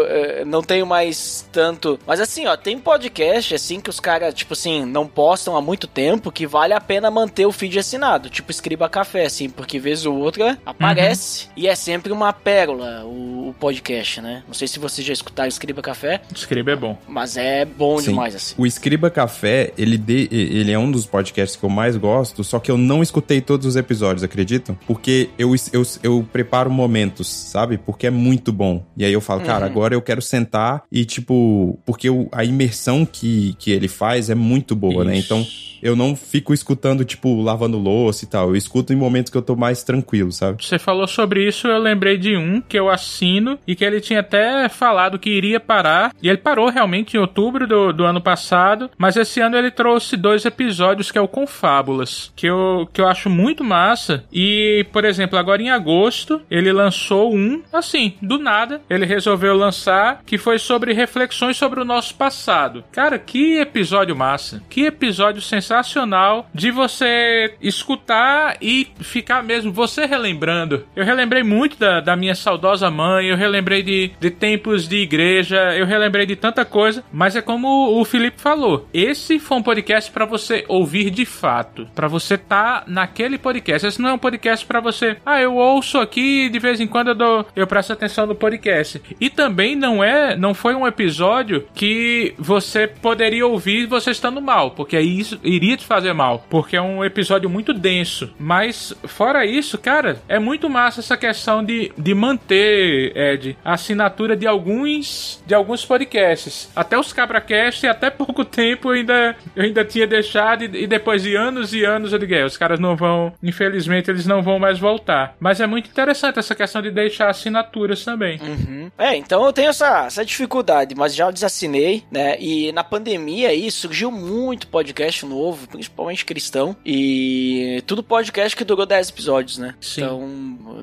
eh, não tenho mais tanto. Mas assim, ó, tem podcast assim que os caras, tipo assim, não postam há muito tempo que vale a pena manter o feed assinado. Tipo, escriba café, assim, porque vez ou outra aparece. Uhum. E é sempre uma pérola o, o, podcast, né? Não sei se vocês já escutaram Escriba Café. Escriba é bom. Mas é bom Sim. demais, assim. O Escriba Café, ele, de, ele é um dos podcasts que eu mais gosto, só que eu não escutei todos os episódios, acreditam? Porque eu, eu, eu preparo momentos, sabe? Sabe? Porque é muito bom. E aí eu falo, cara, uhum. agora eu quero sentar e, tipo, porque o, a imersão que, que ele faz é muito boa, Isso. né? Então eu não fico escutando, tipo, lavando louça e tal. Eu escuto em momentos que eu tô mais tranquilo, sabe? Você falou sobre isso, eu lembrei de um que eu assino e que ele tinha até falado que iria parar. E ele parou realmente em outubro do, do ano passado. Mas esse ano ele trouxe dois episódios que é o Confábulas, que eu, que eu acho muito massa. E, por exemplo, agora em agosto, ele lançou um, assim, do nada. Ele resolveu lançar, que foi sobre reflexões sobre o nosso passado. Cara, que episódio massa. Que episódio sensacional de você escutar e ficar mesmo você relembrando. Eu relembrei muito da, da minha saudosa mãe, eu relembrei de, de tempos de igreja, eu relembrei de tanta coisa, mas é como o Felipe falou, esse foi um podcast para você ouvir de fato, para você tá naquele podcast. Esse não é um podcast para você, ah, eu ouço aqui de vez em quando eu dou, eu presto atenção no podcast. E também não é, não foi um episódio que você poderia ouvir você estando mal, porque aí isso iria te fazer mal, porque é um episódio muito denso. Mas, fora isso, cara, é muito massa essa questão de, de manter, Ed, a assinatura de alguns de alguns podcasts. Até os CabraCast, até pouco tempo, eu ainda, eu ainda tinha deixado, e, e depois de anos e anos eu digo, é, os caras não vão, infelizmente, eles não vão mais voltar. Mas é muito interessante essa questão de deixar assinaturas também. Uhum. É, então eu tenho essa, essa dificuldade, mas já desassinei, né? E na pandemia aí surgiu muito podcast novo principalmente cristão. E tudo podcast que durou 10 episódios, né? Sim. Então,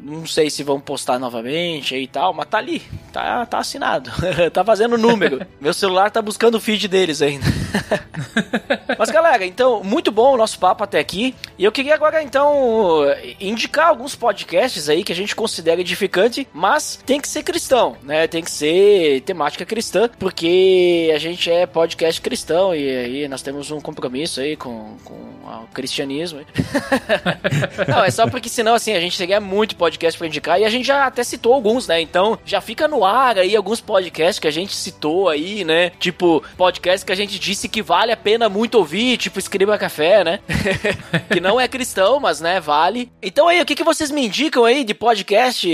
não sei se vão postar novamente e tal, mas tá ali. Tá, tá assinado. tá fazendo número. Meu celular tá buscando o feed deles ainda. mas galera, então, muito bom o nosso papo até aqui. E eu queria agora, então, indicar alguns podcasts aí que a gente considera edificante, mas tem que ser cristão, né? Tem que ser temática cristã, porque a gente é podcast cristão e aí nós temos um compromisso aí com, com o cristianismo. não, é só porque senão, assim, a gente teria muito podcast pra indicar e a gente já até citou alguns, né? Então, já fica no ar aí alguns podcasts que a gente citou aí, né? Tipo, podcast que a gente disse que vale a pena muito ouvir, tipo Escriba Café, né? que não é cristão, mas, né, vale. Então aí, o que, que vocês me indicam aí de podcast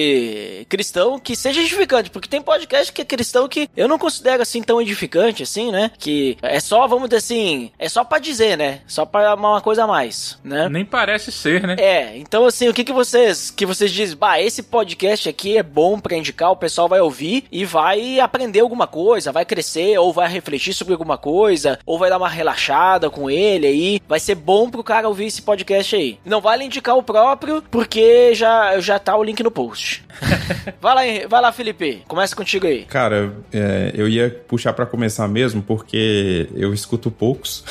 cristão que seja edificante? Porque tem podcast que é cristão que eu não considero, assim, tão edificante, assim, né? Que é só, vamos dizer assim, é só pra dizer, né? Só para uma coisa a mais, né? Nem parece ser, né? É, então assim, o que que vocês que vocês dizem? Bah, esse podcast aqui é bom para indicar, o pessoal vai ouvir e vai aprender alguma coisa, vai crescer, ou vai refletir sobre alguma coisa, ou vai dar uma relaxada com ele aí. Vai ser bom pro cara ouvir esse podcast aí. Não vale indicar o próprio, porque já, já tá o link no post. vai, lá, vai lá, Felipe. Começa contigo aí. Cara, é, eu ia puxar para começar mesmo, porque eu escuto poucos.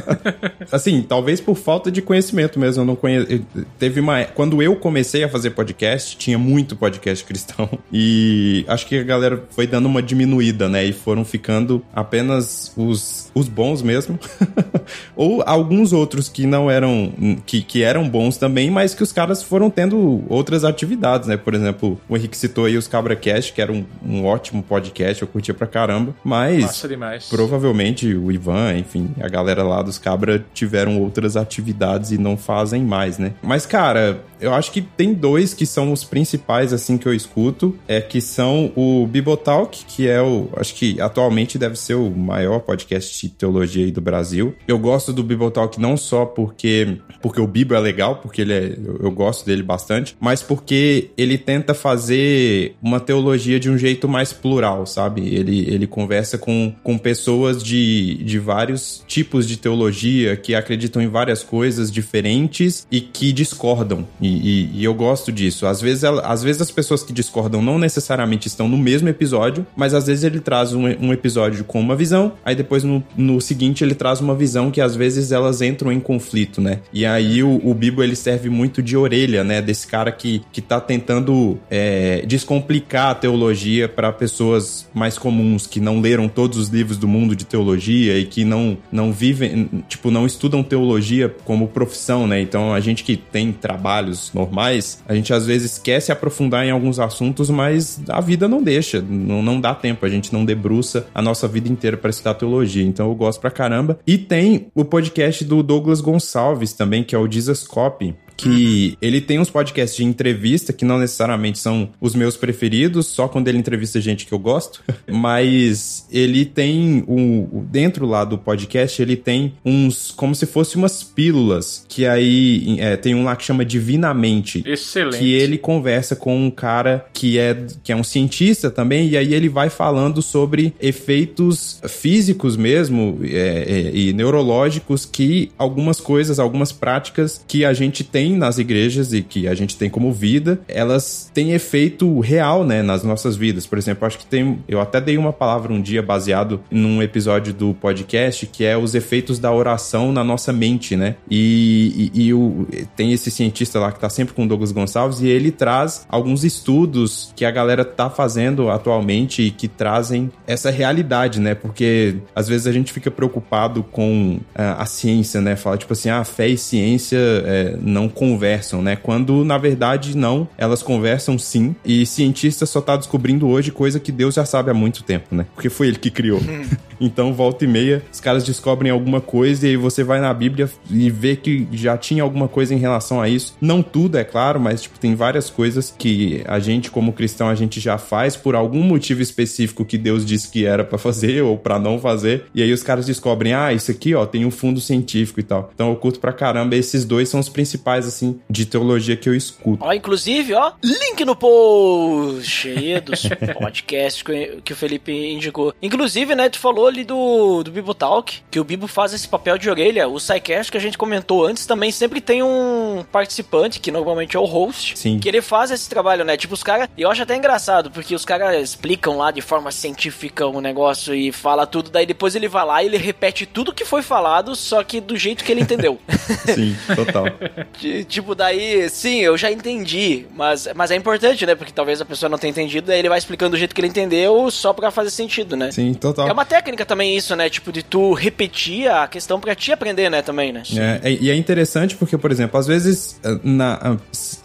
assim, talvez por falta de conhecimento mesmo. Eu não conheço. Teve uma. Quando eu comecei a fazer podcast, tinha muito podcast cristão. E acho que a galera foi dando uma diminuída, né? E foram ficando apenas os, os bons mesmo. Ou alguns outros que não eram. Que, que eram bons também, mas que os caras foram tendo outras atividades, né? Por exemplo, o Henrique citou aí os Cabra Cast, que era um, um ótimo podcast, eu curtia pra caramba. Mas provavelmente o Ivan, enfim, a galera lá dos Cabra tiveram outras atividades e não fazem mais, né? Mas, cara, eu acho que tem dois que são os principais, assim, que eu escuto, é que são o Bibotalk, que é o, acho que atualmente deve ser o maior podcast de teologia aí do Brasil. Eu gosto do Bibotalk não só porque, porque o Bibo é legal, porque ele é, eu, gosto dele bastante, mas porque ele tenta fazer uma teologia de um jeito mais plural, sabe? Ele, ele conversa com, com pessoas de, de vários tipos de teologia que acreditam em várias coisas diferentes e que discordam. E e, e, eu gosto disso. Às vezes, ela, às vezes as pessoas que discordam não necessariamente estão no mesmo episódio, mas às vezes ele traz um, um episódio com uma visão, aí depois no, no, seguinte ele traz uma visão que às vezes elas entram em conflito, né? E aí o, o Bibo ele serve muito de orelha, né? Desse cara que, que tá tentando é, descomplicar a teologia para pessoas mais comuns que não leram todos os livros do mundo de teologia e que não, não vivem, tipo, não estudam teologia como profissão, né? Então a gente que tem trabalhos normais, a gente às vezes quer se aprofundar em alguns assuntos, mas a vida não deixa, não, não dá tempo, a gente não debruça a nossa vida inteira para estudar teologia. Então eu gosto pra caramba. E tem o podcast do Douglas Gonçalves também, que é o Jesus Copy que ele tem uns podcasts de entrevista que não necessariamente são os meus preferidos, só quando ele entrevista gente que eu gosto, mas ele tem um dentro lá do podcast ele tem uns como se fosse umas pílulas que aí é, tem um lá que chama Divinamente, excelente, que ele conversa com um cara que é que é um cientista também e aí ele vai falando sobre efeitos físicos mesmo é, é, e neurológicos que algumas coisas, algumas práticas que a gente tem tem nas igrejas e que a gente tem como vida, elas têm efeito real, né, nas nossas vidas. Por exemplo, acho que tem. Eu até dei uma palavra um dia baseado num episódio do podcast que é os efeitos da oração na nossa mente, né? E, e, e o, tem esse cientista lá que tá sempre com o Douglas Gonçalves e ele traz alguns estudos que a galera tá fazendo atualmente e que trazem essa realidade, né? Porque às vezes a gente fica preocupado com a, ah, a ciência, né? Fala tipo assim, ah, fé e ciência é, não conversam, né? Quando na verdade não, elas conversam sim. E cientista só tá descobrindo hoje coisa que Deus já sabe há muito tempo, né? Porque foi ele que criou. Então, volta e meia, os caras descobrem alguma coisa e aí você vai na Bíblia e vê que já tinha alguma coisa em relação a isso. Não tudo, é claro, mas tipo, tem várias coisas que a gente, como cristão, a gente já faz por algum motivo específico que Deus disse que era para fazer ou para não fazer. E aí os caras descobrem, ah, isso aqui, ó, tem um fundo científico e tal. Então eu curto pra caramba. Esses dois são os principais assim, de teologia que eu escuto. Ó, inclusive, ó, link no post aí dos podcasts que o Felipe indicou. Inclusive, né, tu falou ali do, do Bibo Talk, que o Bibo faz esse papel de orelha. O SciCast que a gente comentou antes também sempre tem um participante, que normalmente é o host, Sim. que ele faz esse trabalho, né? Tipo, os caras. E eu acho até engraçado, porque os caras explicam lá de forma científica o negócio e fala tudo, daí depois ele vai lá e ele repete tudo que foi falado, só que do jeito que ele entendeu. Sim, total. tipo, daí, sim, eu já entendi, mas, mas é importante, né? Porque talvez a pessoa não tenha entendido, daí ele vai explicando do jeito que ele entendeu só pra fazer sentido, né? Sim, total. É uma técnica também isso, né? Tipo, de tu repetir a questão pra te aprender, né? Também, né? É, e é interessante porque, por exemplo, às vezes, eh, na, ah,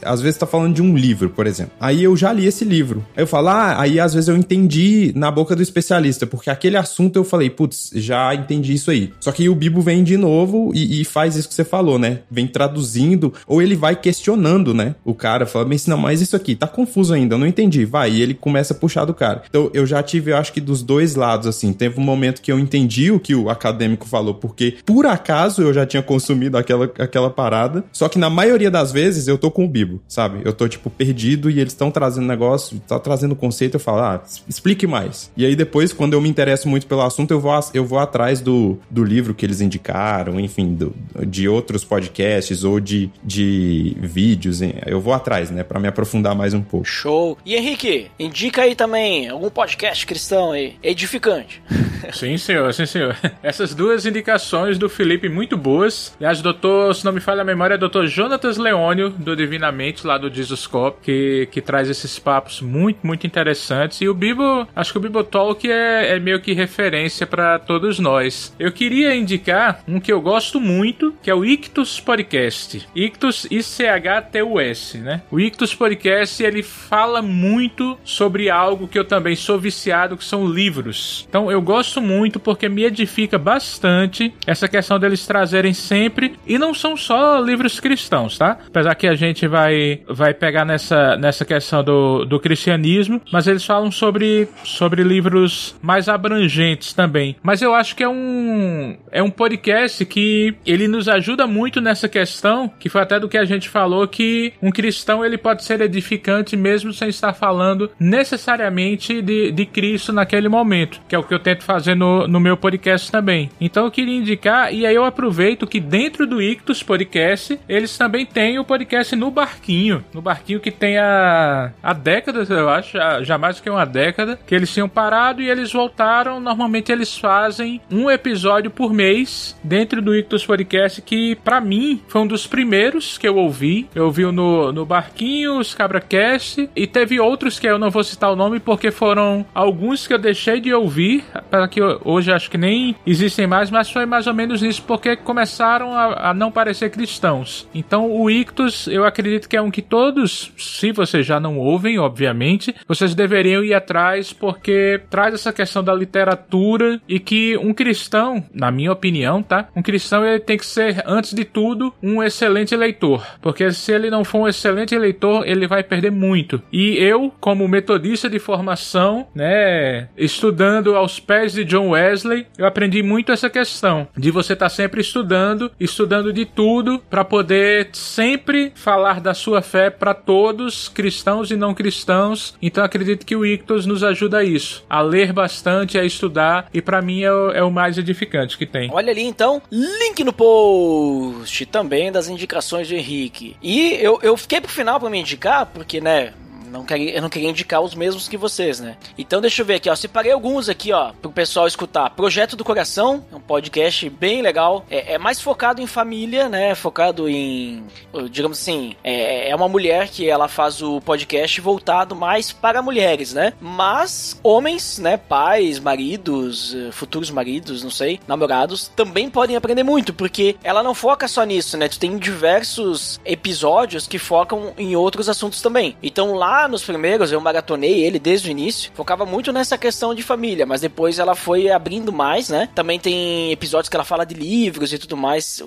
às vezes tá falando de um livro, por exemplo. Aí eu já li esse livro. Aí eu falo, ah, aí às vezes eu entendi na boca do especialista, porque aquele assunto eu falei, putz, já entendi isso aí. Só que o Bibo vem de novo e, e faz isso que você falou, né? Vem traduzindo, ou ele vai questionando, né? O cara fala, mas não, mas isso aqui tá confuso ainda, eu não entendi. Vai, e ele começa a puxar do cara. Então eu já tive, eu acho que dos dois lados, assim. Teve um momento que eu entendi o que o acadêmico falou, porque por acaso eu já tinha consumido aquela, aquela parada. Só que na maioria das vezes eu tô com o Bibo, sabe? Eu tô, tipo, perdido e eles estão trazendo negócio, tá trazendo conceito, eu falo, ah, explique mais. E aí depois, quando eu me interesso muito pelo assunto, eu vou, eu vou atrás do, do livro que eles indicaram, enfim, do, de outros podcasts ou de, de vídeos. Eu vou atrás, né, para me aprofundar mais um pouco. Show. E Henrique, indica aí também algum podcast cristão aí, edificante. Sim, senhor, sim, senhor. Essas duas indicações do Felipe muito boas. Aliás, doutor, se não me falha a memória, é doutor Jonatas Leônio, do Divinamente, lá do Jesuscop, que, que traz esses papos muito, muito interessantes. E o Bibo, acho que o Bibo Talk é, é meio que referência para todos nós. Eu queria indicar um que eu gosto muito, que é o Ictus Podcast. Ictus I-C-H-T-U-S, né? O Ictus Podcast, ele fala muito sobre algo que eu também sou viciado, que são livros. Então, eu gosto muito porque me edifica bastante essa questão deles trazerem sempre, e não são só livros cristãos, tá? Apesar que a gente vai, vai pegar nessa, nessa questão do, do cristianismo, mas eles falam sobre, sobre livros mais abrangentes também. Mas eu acho que é um, é um podcast que ele nos ajuda muito nessa questão, que foi até do que a gente falou, que um cristão ele pode ser edificante mesmo sem estar falando necessariamente de, de Cristo naquele momento, que é o que eu tento fazer no, no meu podcast também. Então eu queria indicar, e aí eu aproveito que dentro do Ictus Podcast, eles também têm o podcast no Barquinho. No Barquinho que tem a, a década, eu acho, já mais que uma década, que eles tinham parado e eles voltaram. Normalmente eles fazem um episódio por mês dentro do Ictus Podcast, que para mim foi um dos primeiros que eu ouvi. Eu ouvi no, no Barquinho, os CabraCast, e teve outros que eu não vou citar o nome porque foram alguns que eu deixei de ouvir, para que hoje acho que nem existem mais, mas foi mais ou menos isso porque começaram a, a não parecer cristãos. Então o Ictus, eu acredito que é um que todos, se vocês já não ouvem, obviamente, vocês deveriam ir atrás porque traz essa questão da literatura e que um cristão, na minha opinião, tá? Um cristão ele tem que ser, antes de tudo, um excelente leitor. Porque se ele não for um excelente leitor, ele vai perder muito. E eu, como metodista de formação, né, estudando aos pés de John Wesley, eu aprendi muito essa questão de você estar tá sempre estudando, estudando de tudo para poder sempre falar da sua fé para todos, cristãos e não cristãos. Então acredito que o Ictus nos ajuda a isso, a ler bastante, a estudar e para mim é o, é o mais edificante que tem. Olha ali então, link no post também das indicações do Henrique. E eu, eu fiquei pro final para me indicar, porque né, não queria, eu não queria indicar os mesmos que vocês, né? Então deixa eu ver aqui, ó. Separei alguns aqui, ó, pro pessoal escutar. Projeto do Coração, é um podcast bem legal. É, é mais focado em família, né? Focado em, digamos assim, é, é uma mulher que ela faz o podcast voltado mais para mulheres, né? Mas homens, né? Pais, maridos, eh, futuros maridos, não sei, namorados, também podem aprender muito, porque ela não foca só nisso, né? Tu tem diversos episódios que focam em outros assuntos também. Então lá nos primeiros, eu maratonei ele desde o início, focava muito nessa questão de família, mas depois ela foi abrindo mais, né? Também tem episódios que ela fala de livros e tudo mais.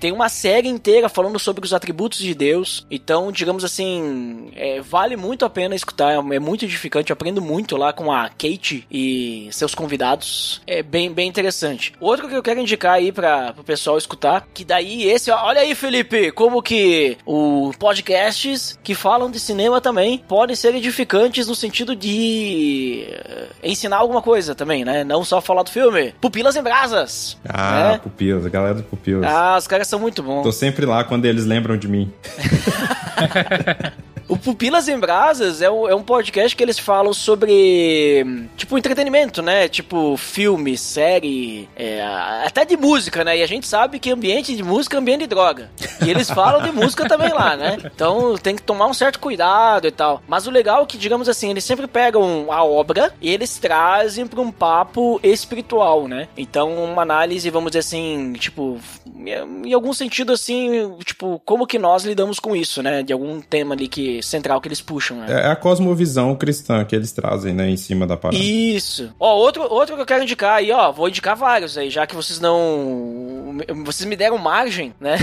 Tem uma série inteira falando sobre os atributos de Deus. Então, digamos assim, é, vale muito a pena escutar, é muito edificante. Eu aprendo muito lá com a Kate e seus convidados. É bem, bem interessante. Outro que eu quero indicar aí para o pessoal escutar, que daí esse, olha aí, Felipe, como que o podcasts que falam de cinema também podem ser edificantes no sentido de eh, ensinar alguma coisa também, né? Não só falar do filme. Pupilas em Brasas. Ah, né? Pupilas, a galera do Pupilas. Ah, os caras são muito bons. Tô sempre lá quando eles lembram de mim. O Pupilas em Brasas é um, é um podcast que eles falam sobre, tipo, entretenimento, né? Tipo, filme, série, é, até de música, né? E a gente sabe que ambiente de música é ambiente de droga. E eles falam de música também lá, né? Então tem que tomar um certo cuidado e tal. Mas o legal é que, digamos assim, eles sempre pegam a obra e eles trazem para um papo espiritual, né? Então, uma análise, vamos dizer assim, tipo, em algum sentido assim, tipo, como que nós lidamos com isso, né? De algum tema ali que central que eles puxam, né? É a cosmovisão cristã que eles trazem, né, em cima da parada. Isso. Ó, outro, outro que eu quero indicar aí, ó, vou indicar vários aí, já que vocês não vocês me deram margem, né?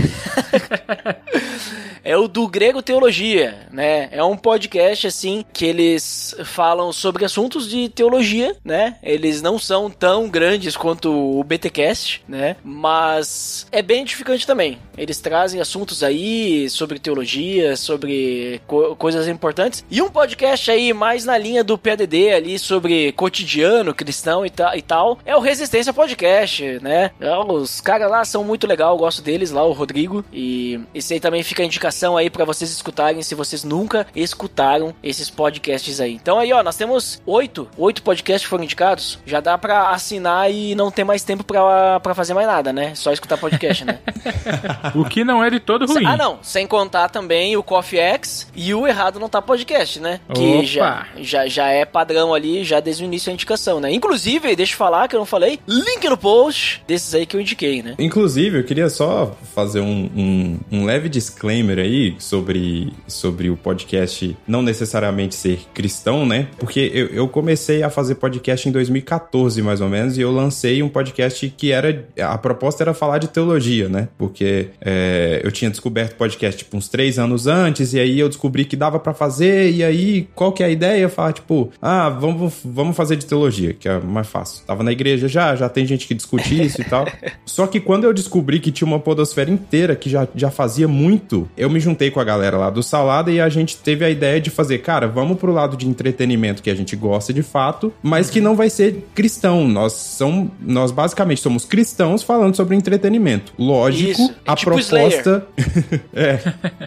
é o do Grego Teologia, né? É um podcast assim que eles falam sobre assuntos de teologia, né? Eles não são tão grandes quanto o BTcast, né? Mas é bem edificante também. Eles trazem assuntos aí sobre teologia, sobre co coisas importantes. E um podcast aí mais na linha do PADD ali sobre cotidiano cristão e, ta e tal é o Resistência Podcast, né? É, os caras lá são muito legal, eu gosto deles lá, o Rodrigo. E esse aí também fica a indicação aí para vocês escutarem se vocês nunca escutaram esses podcasts aí. Então aí, ó, nós temos oito, oito podcasts que foram indicados. Já dá para assinar e não ter mais tempo para fazer mais nada, né? Só escutar podcast, né? o que não é de todo ruim. Ah, não. Sem contar também o Coffee X e o Errado Não Tá Podcast, né? Que já, já, já é padrão ali, já desde o início a indicação, né? Inclusive, deixa eu falar que eu não falei, link no post desses aí que eu indiquei, né? Inclusive, eu queria só fazer um, um, um leve disclaimer aí sobre, sobre o podcast não necessariamente ser cristão, né? Porque eu, eu comecei a fazer podcast em 2014, mais ou menos, e eu lancei um podcast que era. A proposta era falar de teologia, né? Porque é, eu tinha descoberto podcast tipo uns três anos antes, e aí eu descobri que dava para fazer, e aí qual que é a ideia? Falar, tipo, ah, vamos, vamos fazer de teologia, que é mais fácil. Tava na igreja já, já tem gente que discute isso e tal. Só que quando eu descobri que tinha uma podosfera inteira que já, já fazia muito, eu me juntei com a galera lá do Salada e a gente teve a ideia de fazer, cara, vamos pro lado de entretenimento que a gente gosta de fato, mas que não vai ser cristão. Nós são, nós basicamente somos cristãos falando sobre entretenimento. Lógico, Isso. a tipo proposta é,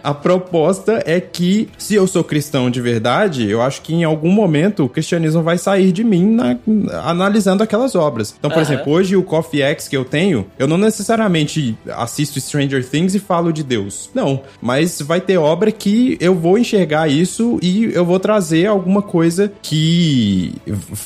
a proposta é que se eu sou cristão de verdade, eu acho que em algum momento o cristianismo vai sair de mim na, analisando aquelas obras. Então, por uhum. exemplo, hoje o Coffee X que eu tenho, eu não necessariamente assisto Stranger Things e falo de Deus. Não, mas vai ter obra que eu vou enxergar isso e eu vou trazer alguma coisa que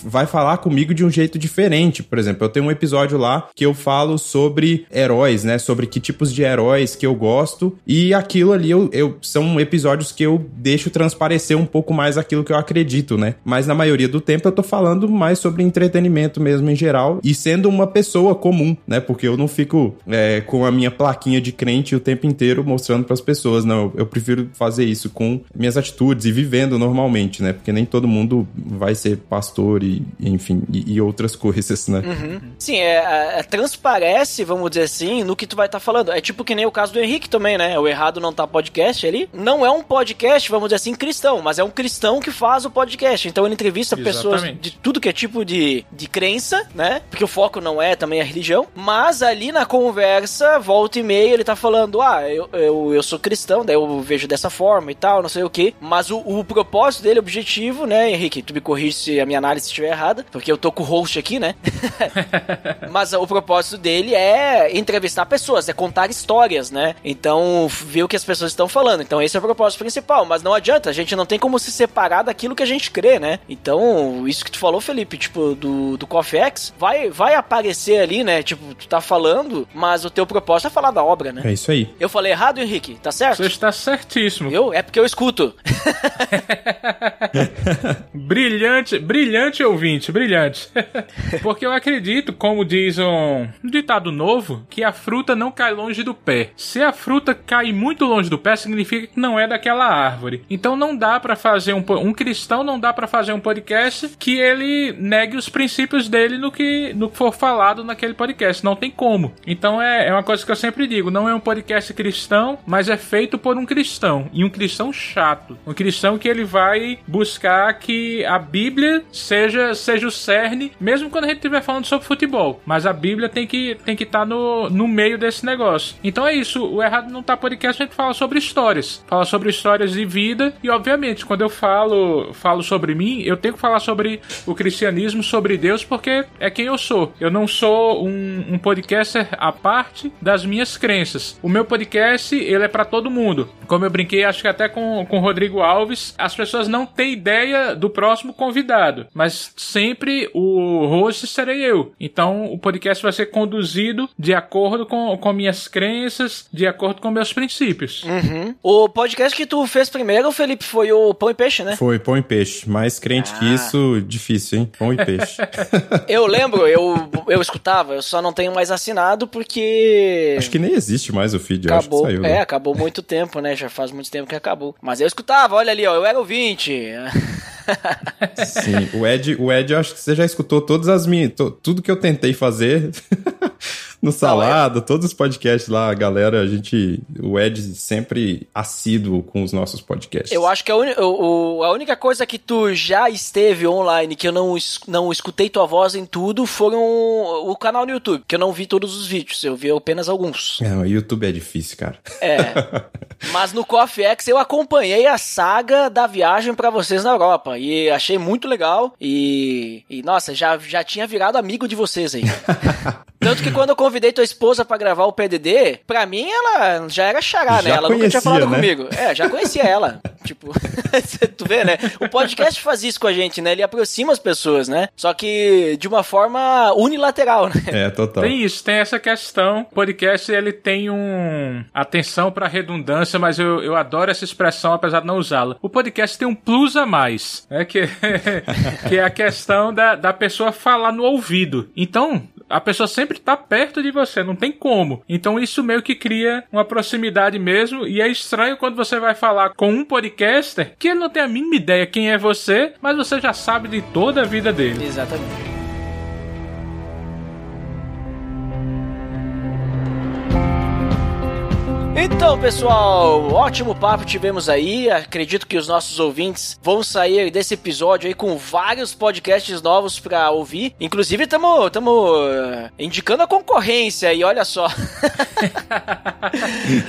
vai falar comigo de um jeito diferente. Por exemplo, eu tenho um episódio lá que eu falo sobre heróis, né? Sobre que tipos de heróis que eu gosto. E aquilo ali eu, eu são episódios que eu deixo transparecer um pouco mais aquilo que eu acredito, né? Mas na maioria do tempo eu tô falando mais sobre entretenimento mesmo em geral e sendo uma pessoa comum, né? Porque eu não fico é, com a minha plaquinha de crente o tempo inteiro mostrando para as pessoas, não. Eu, prefiro fazer isso com minhas atitudes e vivendo normalmente, né? Porque nem todo mundo vai ser pastor e, enfim, e, e outras coisas, né? Uhum. Sim, é, é, é, transparece, vamos dizer assim, no que tu vai estar tá falando. É tipo que nem o caso do Henrique também, né? O Errado Não Tá Podcast ali. Não é um podcast, vamos dizer assim, cristão, mas é um cristão que faz o podcast. Então ele entrevista Exatamente. pessoas de tudo que é tipo de, de crença, né? Porque o foco não é também a religião. Mas ali na conversa, volta e meia, ele tá falando: ah, eu, eu, eu sou cristão, daí eu vejo dessa forma e tal, não sei o que. Mas o, o propósito dele, o objetivo, né, Henrique? Tu me corrige se a minha análise estiver errada, porque eu tô com o host aqui, né? mas o propósito dele é entrevistar pessoas, é contar histórias, né? Então, ver o que as pessoas estão falando. Então, esse é o propósito principal. Mas não adianta, a gente não tem como se separar daquilo que a gente crê, né? Então, isso que tu falou, Felipe, tipo, do, do Coffee X, vai, vai aparecer ali, né? Tipo, tu tá falando, mas o teu propósito é falar da obra, né? É isso aí. Eu falei errado, Henrique? Tá certo? Você está certíssimo. Eu? É porque eu escuto. brilhante, brilhante ouvinte, brilhante. porque eu acredito, como diz um ditado novo, que a fruta não cai longe do pé. Se a fruta cai muito longe do pé, significa que não é daquela árvore. Então não dá para fazer um um cristão não dá para fazer um podcast que ele negue os princípios dele no que no que for falado naquele podcast. Não tem como. Então é, é uma coisa que eu sempre digo, não é um podcast cristão, mas é feito por um cristão e um cristão chato, um cristão que ele vai buscar que a Bíblia seja seja o cerne, mesmo quando a gente estiver falando sobre futebol. Mas a Bíblia tem que tem que estar tá no, no meio desse negócio. Então é isso. O errado não tá podcast a gente fala sobre histórias, fala sobre histórias de vida e obviamente quando eu falo falo sobre mim, eu tenho que falar sobre o cristianismo, sobre Deus, porque é quem eu sou. Eu não sou um, um podcaster à parte das minhas crenças. O meu podcast, ele é para todo mundo. Como eu brinquei, acho que até com, com o Rodrigo Alves, as pessoas não têm ideia do próximo convidado, mas sempre o host serei eu. Então o podcast vai ser conduzido de acordo com, com minhas crenças, de acordo com meus princípios. Uhum. O podcast que tu fez primeiro, Felipe, foi o Pão e Peixe, né? Foi Pão e Peixe. Mais crente ah. que isso, difícil, hein? Pão e Peixe. eu lembro, eu, eu escutava, eu só não tenho mais assinado porque. Acho que nem existe mais o feed, eu acho que Acabou. saiu. é, né? acabou muito tempo, né? Já faz muito tempo que acabou. Mas eu escutava, olha ali, ó, eu era ouvinte. Sim, o Ed, o Ed, eu acho que você já escutou todas as minhas. tudo que eu tentei fazer no Salado, todos os podcasts lá, galera, a gente. O Ed sempre assíduo com os nossos podcasts. Eu acho que a, uni- o- a única coisa que tu já esteve online que eu não, não escutei tua voz em tudo foram o canal no YouTube, que eu não vi todos os vídeos, eu vi apenas alguns. É, o YouTube é difícil, cara. É. Mas no Coffee X eu acompanhei a saga da viagem pra vocês na Europa e achei muito legal e, e nossa, já, já tinha virado amigo de vocês aí. Tanto que quando eu convidei tua esposa pra gravar o PDD, pra mim ela já era xará, né? Já Ela nunca tinha conhecia, falado né? comigo. É, já conhecia ela. tipo, tu vê, né? O podcast faz isso com a gente, né? Ele aproxima as pessoas, né? Só que de uma forma unilateral, né? É, total. Tem isso, tem essa questão. O podcast ele tem um atenção para redundância, mas eu, eu adoro essa expressão, apesar de não usá-la. O podcast tem um plus a mais, né? Que, que é a questão da, da pessoa falar no ouvido. Então, a pessoa sempre tá perto de você, não tem como. Então isso meio que cria uma proximidade mesmo. E é estranho quando você vai falar com um podcaster que ele não tem a mínima ideia quem é você, mas você já sabe de toda a vida dele. Exatamente. Então, pessoal, ótimo papo tivemos aí. Acredito que os nossos ouvintes vão sair desse episódio aí com vários podcasts novos pra ouvir. Inclusive, estamos indicando a concorrência e olha só.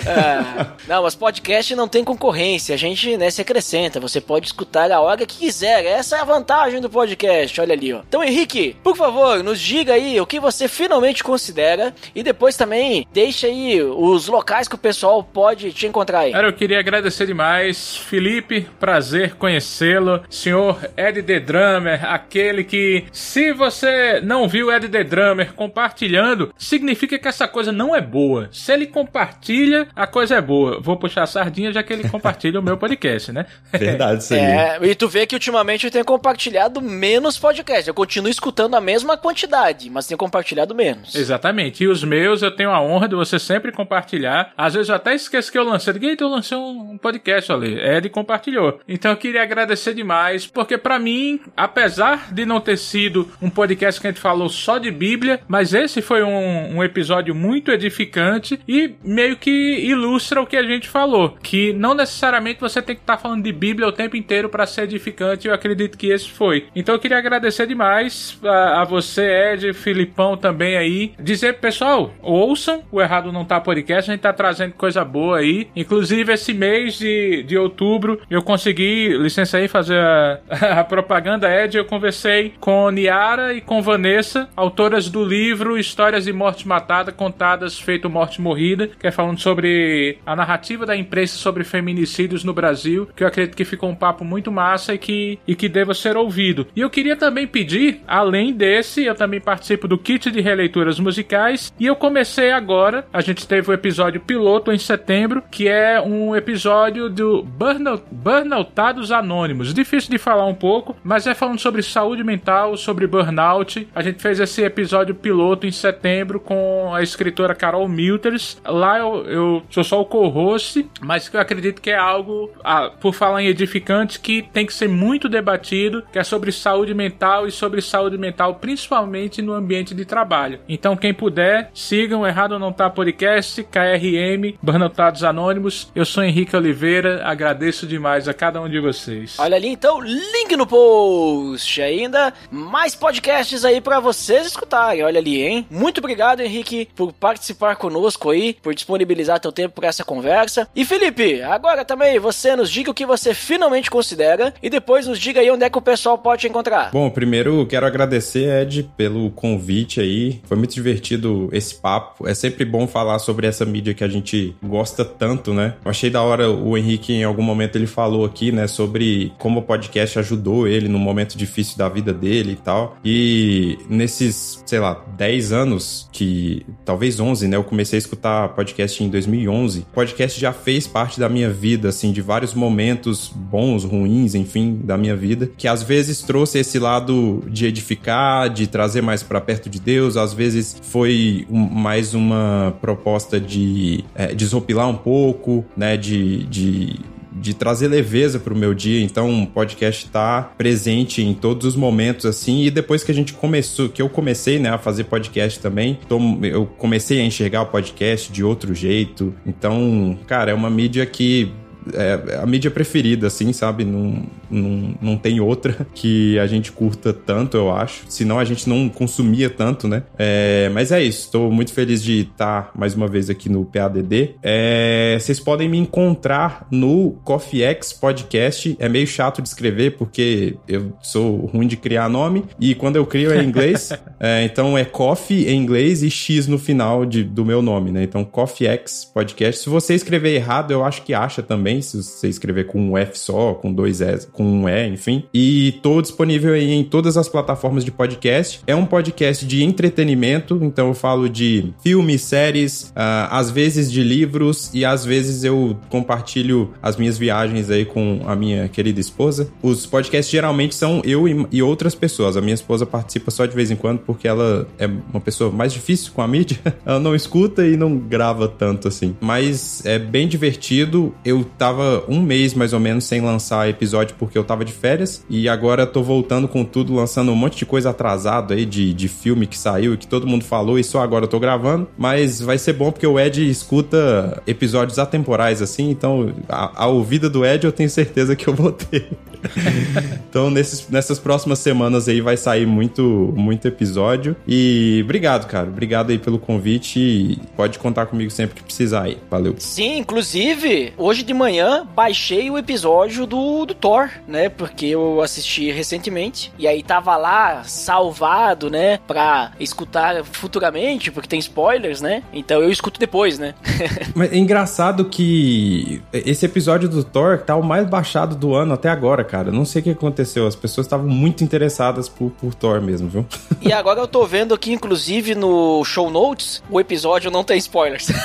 É, não, mas podcast não tem concorrência. A gente né, se acrescenta. Você pode escutar a hora que quiser. Essa é a vantagem do podcast. Olha ali, ó. Então, Henrique, por favor, nos diga aí o que você finalmente considera e depois também deixa aí os locais que o pessoal pode te encontrar aí. Cara, eu queria agradecer demais. Felipe, prazer conhecê-lo. Senhor Ed The Drummer, aquele que, se você não viu Ed The Drummer compartilhando, significa que essa coisa não é boa. Se ele compartilha, a coisa é boa. Vou puxar a sardinha já que ele compartilha o meu podcast, né? Verdade, isso aí. É, e tu vê que ultimamente eu tenho compartilhado menos podcast. Eu continuo escutando a mesma quantidade, mas tenho compartilhado menos. Exatamente. E os meus eu tenho a honra de você sempre compartilhar. Às vezes até esqueço que eu lancei. "Eita, eu lancei um um podcast ali. Ed compartilhou. Então eu queria agradecer demais, porque pra mim, apesar de não ter sido um podcast que a gente falou só de Bíblia, mas esse foi um, um episódio muito edificante e meio que ilustra o que a gente falou. Que não necessariamente você tem que estar falando de Bíblia o tempo inteiro pra ser edificante. Eu acredito que esse foi. Então eu queria agradecer demais a, a você, Ed, Filipão também aí. Dizer, pessoal, ouçam o Errado Não Tá Podcast. A gente tá trazendo coisa boa aí. Inclusive, esse mês de, de outubro, eu consegui, licença aí, fazer a, a propaganda, Ed. Eu conversei com Niara e com Vanessa, autoras do livro Histórias de Morte Matada, contadas feito Morte Morrida, que é falando sobre a narrativa da imprensa sobre feminicídios no Brasil, que eu acredito que ficou um papo muito massa e que, e que deva ser ouvido. E eu queria também pedir, além desse, eu também participo do kit de releituras musicais e eu comecei agora, a gente teve o episódio piloto em setembro, que é um episódio do Burnout, Burnoutados Anônimos. Difícil de falar um pouco, mas é falando sobre saúde mental, sobre burnout. A gente fez esse episódio piloto em setembro com a escritora Carol Milters. Lá eu, eu sou só o co-host, mas eu acredito que é algo, ah, por falar em edificante, que tem que ser muito debatido, que é sobre saúde mental e sobre saúde mental principalmente no ambiente de trabalho. Então quem puder, sigam Errado Não Tá Podcast, KRM, Burnoutados Anônimos. Eu sou Henrique Oliveira, agradeço demais a cada um de vocês. Olha ali então, link no post ainda, mais podcasts aí pra vocês escutarem, olha ali, hein? Muito obrigado, Henrique, por participar conosco aí, por disponibilizar teu tempo pra essa conversa. E Felipe, agora também você nos diga o que você finalmente considera e depois nos diga aí onde é que o pessoal pode te encontrar. Bom, primeiro quero agradecer, Ed, pelo convite aí. Foi muito divertido esse papo. É sempre bom falar sobre essa mídia que a gente gosta tanto, né? Eu achei da hora o Henrique, em algum momento, ele falou aqui, né, sobre como o podcast ajudou ele no momento difícil da vida dele e tal. E nesses, sei lá, 10 anos que, talvez 11, né, eu comecei a escutar podcast em 2011. O podcast já fez parte da minha vida, assim, de vários momentos bons, ruins, enfim, da minha vida, que às vezes trouxe esse lado de edificar, de trazer mais para perto de Deus, às vezes foi um, mais uma proposta de é, desopilar um pouco, né, de, de de trazer leveza para o meu dia. Então, o podcast está presente em todos os momentos, assim. E depois que a gente começou, que eu comecei, né, a fazer podcast também, tô, eu comecei a enxergar o podcast de outro jeito. Então, cara, é uma mídia que é a mídia preferida, assim, sabe? Não, não, não tem outra que a gente curta tanto, eu acho. Senão a gente não consumia tanto, né? É, mas é isso. Estou muito feliz de estar mais uma vez aqui no PADD. É, vocês podem me encontrar no Coffee X Podcast. É meio chato de escrever porque eu sou ruim de criar nome e quando eu crio é em inglês. é, então é Coffee em inglês e X no final de, do meu nome, né? Então Coffee X Podcast. Se você escrever errado, eu acho que acha também também, se você escrever com um F só, com dois E, com um E, enfim. E tô disponível aí em todas as plataformas de podcast. É um podcast de entretenimento, então eu falo de filmes, séries, uh, às vezes de livros e às vezes eu compartilho as minhas viagens aí com a minha querida esposa. Os podcasts geralmente são eu e, e outras pessoas. A minha esposa participa só de vez em quando porque ela é uma pessoa mais difícil com a mídia. ela não escuta e não grava tanto assim. Mas é bem divertido. Eu tava um mês mais ou menos sem lançar episódio porque eu tava de férias. E agora tô voltando com tudo, lançando um monte de coisa atrasado aí de, de filme que saiu e que todo mundo falou e só agora eu tô gravando. Mas vai ser bom porque o Ed escuta episódios atemporais assim. Então a, a ouvida do Ed eu tenho certeza que eu vou ter. então, nesses, nessas próximas semanas aí vai sair muito, muito episódio. E obrigado, cara. Obrigado aí pelo convite. pode contar comigo sempre que precisar aí. Valeu. Sim, inclusive, hoje de manhã baixei o episódio do, do Thor, né? Porque eu assisti recentemente. E aí tava lá salvado, né? Pra escutar futuramente, porque tem spoilers, né? Então eu escuto depois, né? Mas é engraçado que esse episódio do Thor tá o mais baixado do ano até agora, cara. Não sei o que aconteceu. As pessoas estavam muito interessadas por, por Thor mesmo, viu? E agora eu tô vendo aqui, inclusive, no show notes, o episódio não tem spoilers.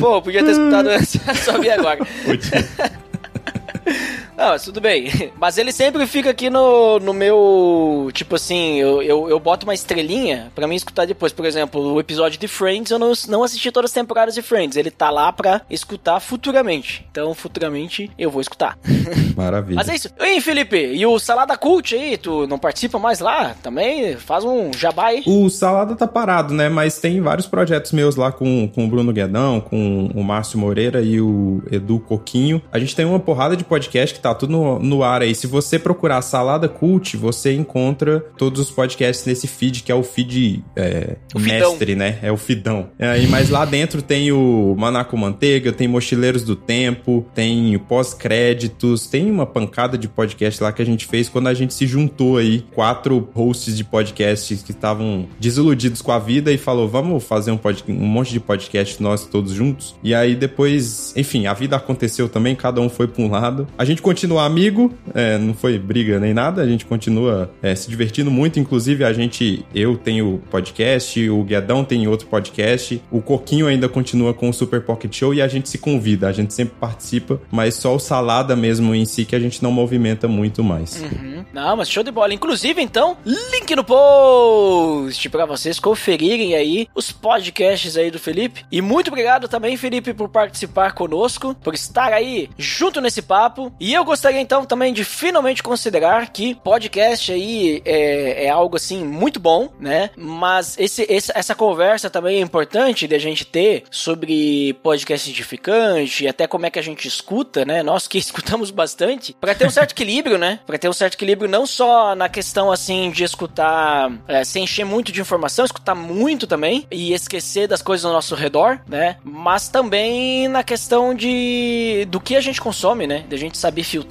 Pô, podia ter escutado antes, só vi agora. Não, tudo bem. Mas ele sempre fica aqui no, no meu. Tipo assim, eu, eu, eu boto uma estrelinha pra mim escutar depois. Por exemplo, o episódio de Friends, eu não, não assisti todas as temporadas de Friends. Ele tá lá pra escutar futuramente. Então, futuramente, eu vou escutar. Maravilha. Mas é isso. E Felipe, e o Salada Cult aí? Tu não participa mais lá? Também? Faz um jabá aí. O Salada tá parado, né? Mas tem vários projetos meus lá com, com o Bruno Guedão, com o Márcio Moreira e o Edu Coquinho. A gente tem uma porrada de podcast que tá tudo no, no ar aí. Se você procurar Salada Cult, você encontra todos os podcasts nesse feed, que é o feed é, o mestre, né? É o fidão. É, mas lá dentro tem o Manaco Manteiga, tem Mochileiros do Tempo, tem pós-créditos, tem uma pancada de podcast lá que a gente fez quando a gente se juntou aí, quatro hosts de podcasts que estavam desiludidos com a vida e falou, vamos fazer um, pod... um monte de podcast nós todos juntos. E aí depois, enfim, a vida aconteceu também, cada um foi pra um lado. A gente continua amigo, é, não foi briga nem nada, a gente continua é, se divertindo muito. Inclusive, a gente, eu tenho podcast, o Guedão tem outro podcast, o Coquinho ainda continua com o Super Pocket Show e a gente se convida, a gente sempre participa, mas só o Salada mesmo em si que a gente não movimenta muito mais. Uhum. Não, mas show de bola. Inclusive, então, link no post para vocês conferirem aí os podcasts aí do Felipe. E muito obrigado também, Felipe, por participar conosco, por estar aí junto nesse papo. E eu gostaria então também de finalmente considerar que podcast aí é, é algo assim muito bom, né? Mas esse, esse, essa conversa também é importante de a gente ter sobre podcast edificante e até como é que a gente escuta, né? Nós que escutamos bastante, para ter um certo equilíbrio, né? Para ter um certo equilíbrio não só na questão assim de escutar é, sem encher muito de informação, escutar muito também e esquecer das coisas ao nosso redor, né? Mas também na questão de do que a gente consome, né? Da gente saber filtrar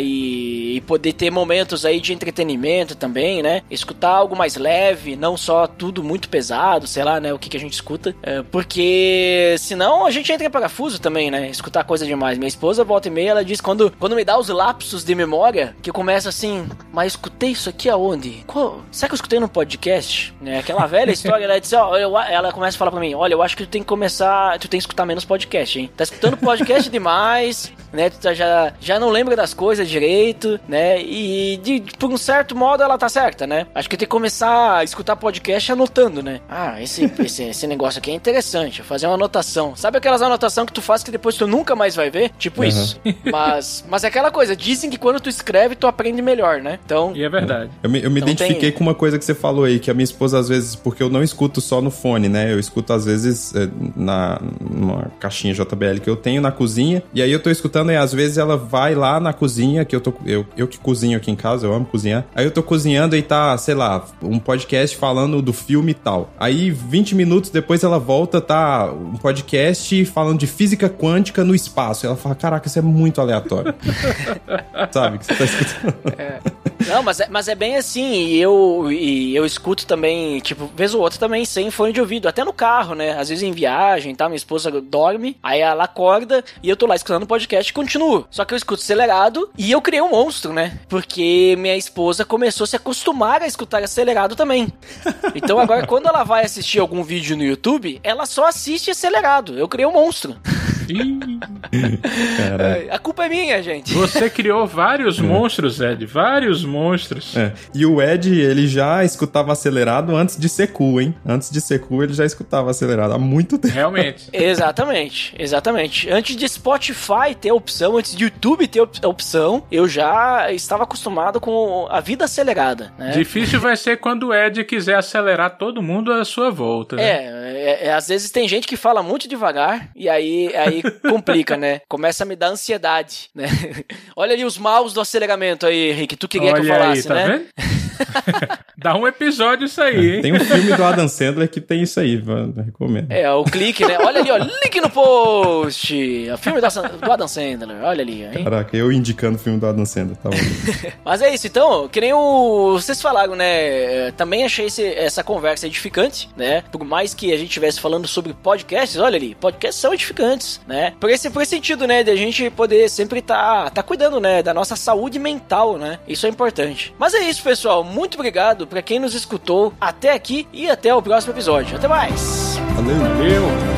e, e poder ter momentos aí de entretenimento também, né? Escutar algo mais leve, não só tudo muito pesado, sei lá, né? O que, que a gente escuta. É, porque senão a gente entra em parafuso também, né? Escutar coisa demais. Minha esposa volta e meia, ela diz quando, quando me dá os lapsos de memória, que começa assim, mas escutei isso aqui aonde? Qual? Será que eu escutei no podcast? Né? Aquela velha história, ela diz, ó, eu, ela começa a falar pra mim, olha, eu acho que tu tem que começar, tu tem que escutar menos podcast, hein? Tá escutando podcast demais, né? Tu tá, já, já não lembra das coisas direito, né? E de, por um certo modo ela tá certa, né? Acho que tem que começar a escutar podcast anotando, né? Ah, esse, esse, esse negócio aqui é interessante, fazer uma anotação. Sabe aquelas anotações que tu faz que depois tu nunca mais vai ver? Tipo uhum. isso. Mas, mas é aquela coisa, dizem que quando tu escreve, tu aprende melhor, né? Então. E é verdade. Eu me, eu me então identifiquei tem... com uma coisa que você falou aí, que a minha esposa, às vezes, porque eu não escuto só no fone, né? Eu escuto, às vezes, é, na numa caixinha JBL que eu tenho na cozinha. E aí eu tô escutando e às vezes ela vai lá na cozinha, que eu tô. Eu, eu que cozinho aqui em casa, eu amo cozinhar. Aí eu tô cozinhando e tá, sei lá, um podcast falando do filme e tal. Aí, 20 minutos depois ela volta, tá um podcast falando de física quântica no espaço. Ela fala: Caraca, isso é muito aleatório. Sabe? Que você tá escutando. É. Não, mas é, mas é bem assim, e eu, e eu escuto também, tipo, vez ou outra também sem fone de ouvido, até no carro, né? Às vezes em viagem, tá? Minha esposa dorme, aí ela acorda e eu tô lá escutando o podcast e continuo. Só que eu escuto acelerado e eu criei um monstro, né? Porque minha esposa começou a se acostumar a escutar acelerado também. Então agora, quando ela vai assistir algum vídeo no YouTube, ela só assiste acelerado. Eu criei um monstro. A culpa é minha, gente. Você criou vários é. monstros, Ed. Vários monstros. É. E o Ed, ele já escutava acelerado antes de ser cool, hein? Antes de ser cool, ele já escutava acelerado há muito tempo. Realmente. exatamente, exatamente. Antes de Spotify ter a opção, antes de YouTube ter a opção, eu já estava acostumado com a vida acelerada. Né? Difícil vai ser quando o Ed quiser acelerar todo mundo à sua volta. Né? É, é, é, às vezes tem gente que fala muito devagar e aí, aí complica, né? Começa a me dar ansiedade, né? Olha ali os maus do aceleramento aí, Rick. Tu queria Olha que eu falasse, aí, tá né? Vendo? Dá um episódio isso aí, hein? Tem um filme do Adam Sandler que tem isso aí, recomendo. É, o clique, né? Olha ali, ó, link no post. O filme do, Adam Sandler, olha ali, hein? Caraca, eu indicando o filme do Adam Sandler, tá bom. Mas é isso, então, que nem o... vocês falaram, né? Também achei esse, essa conversa edificante, né? Por mais que a gente estivesse falando sobre podcasts, olha ali, podcasts são edificantes, né? Por esse, por esse sentido, né? De a gente poder sempre estar tá, tá cuidando, né? Da nossa saúde mental, né? Isso é importante. Mas é isso, pessoal muito obrigado para quem nos escutou até aqui e até o próximo episódio. Até mais. Valeu. Valeu.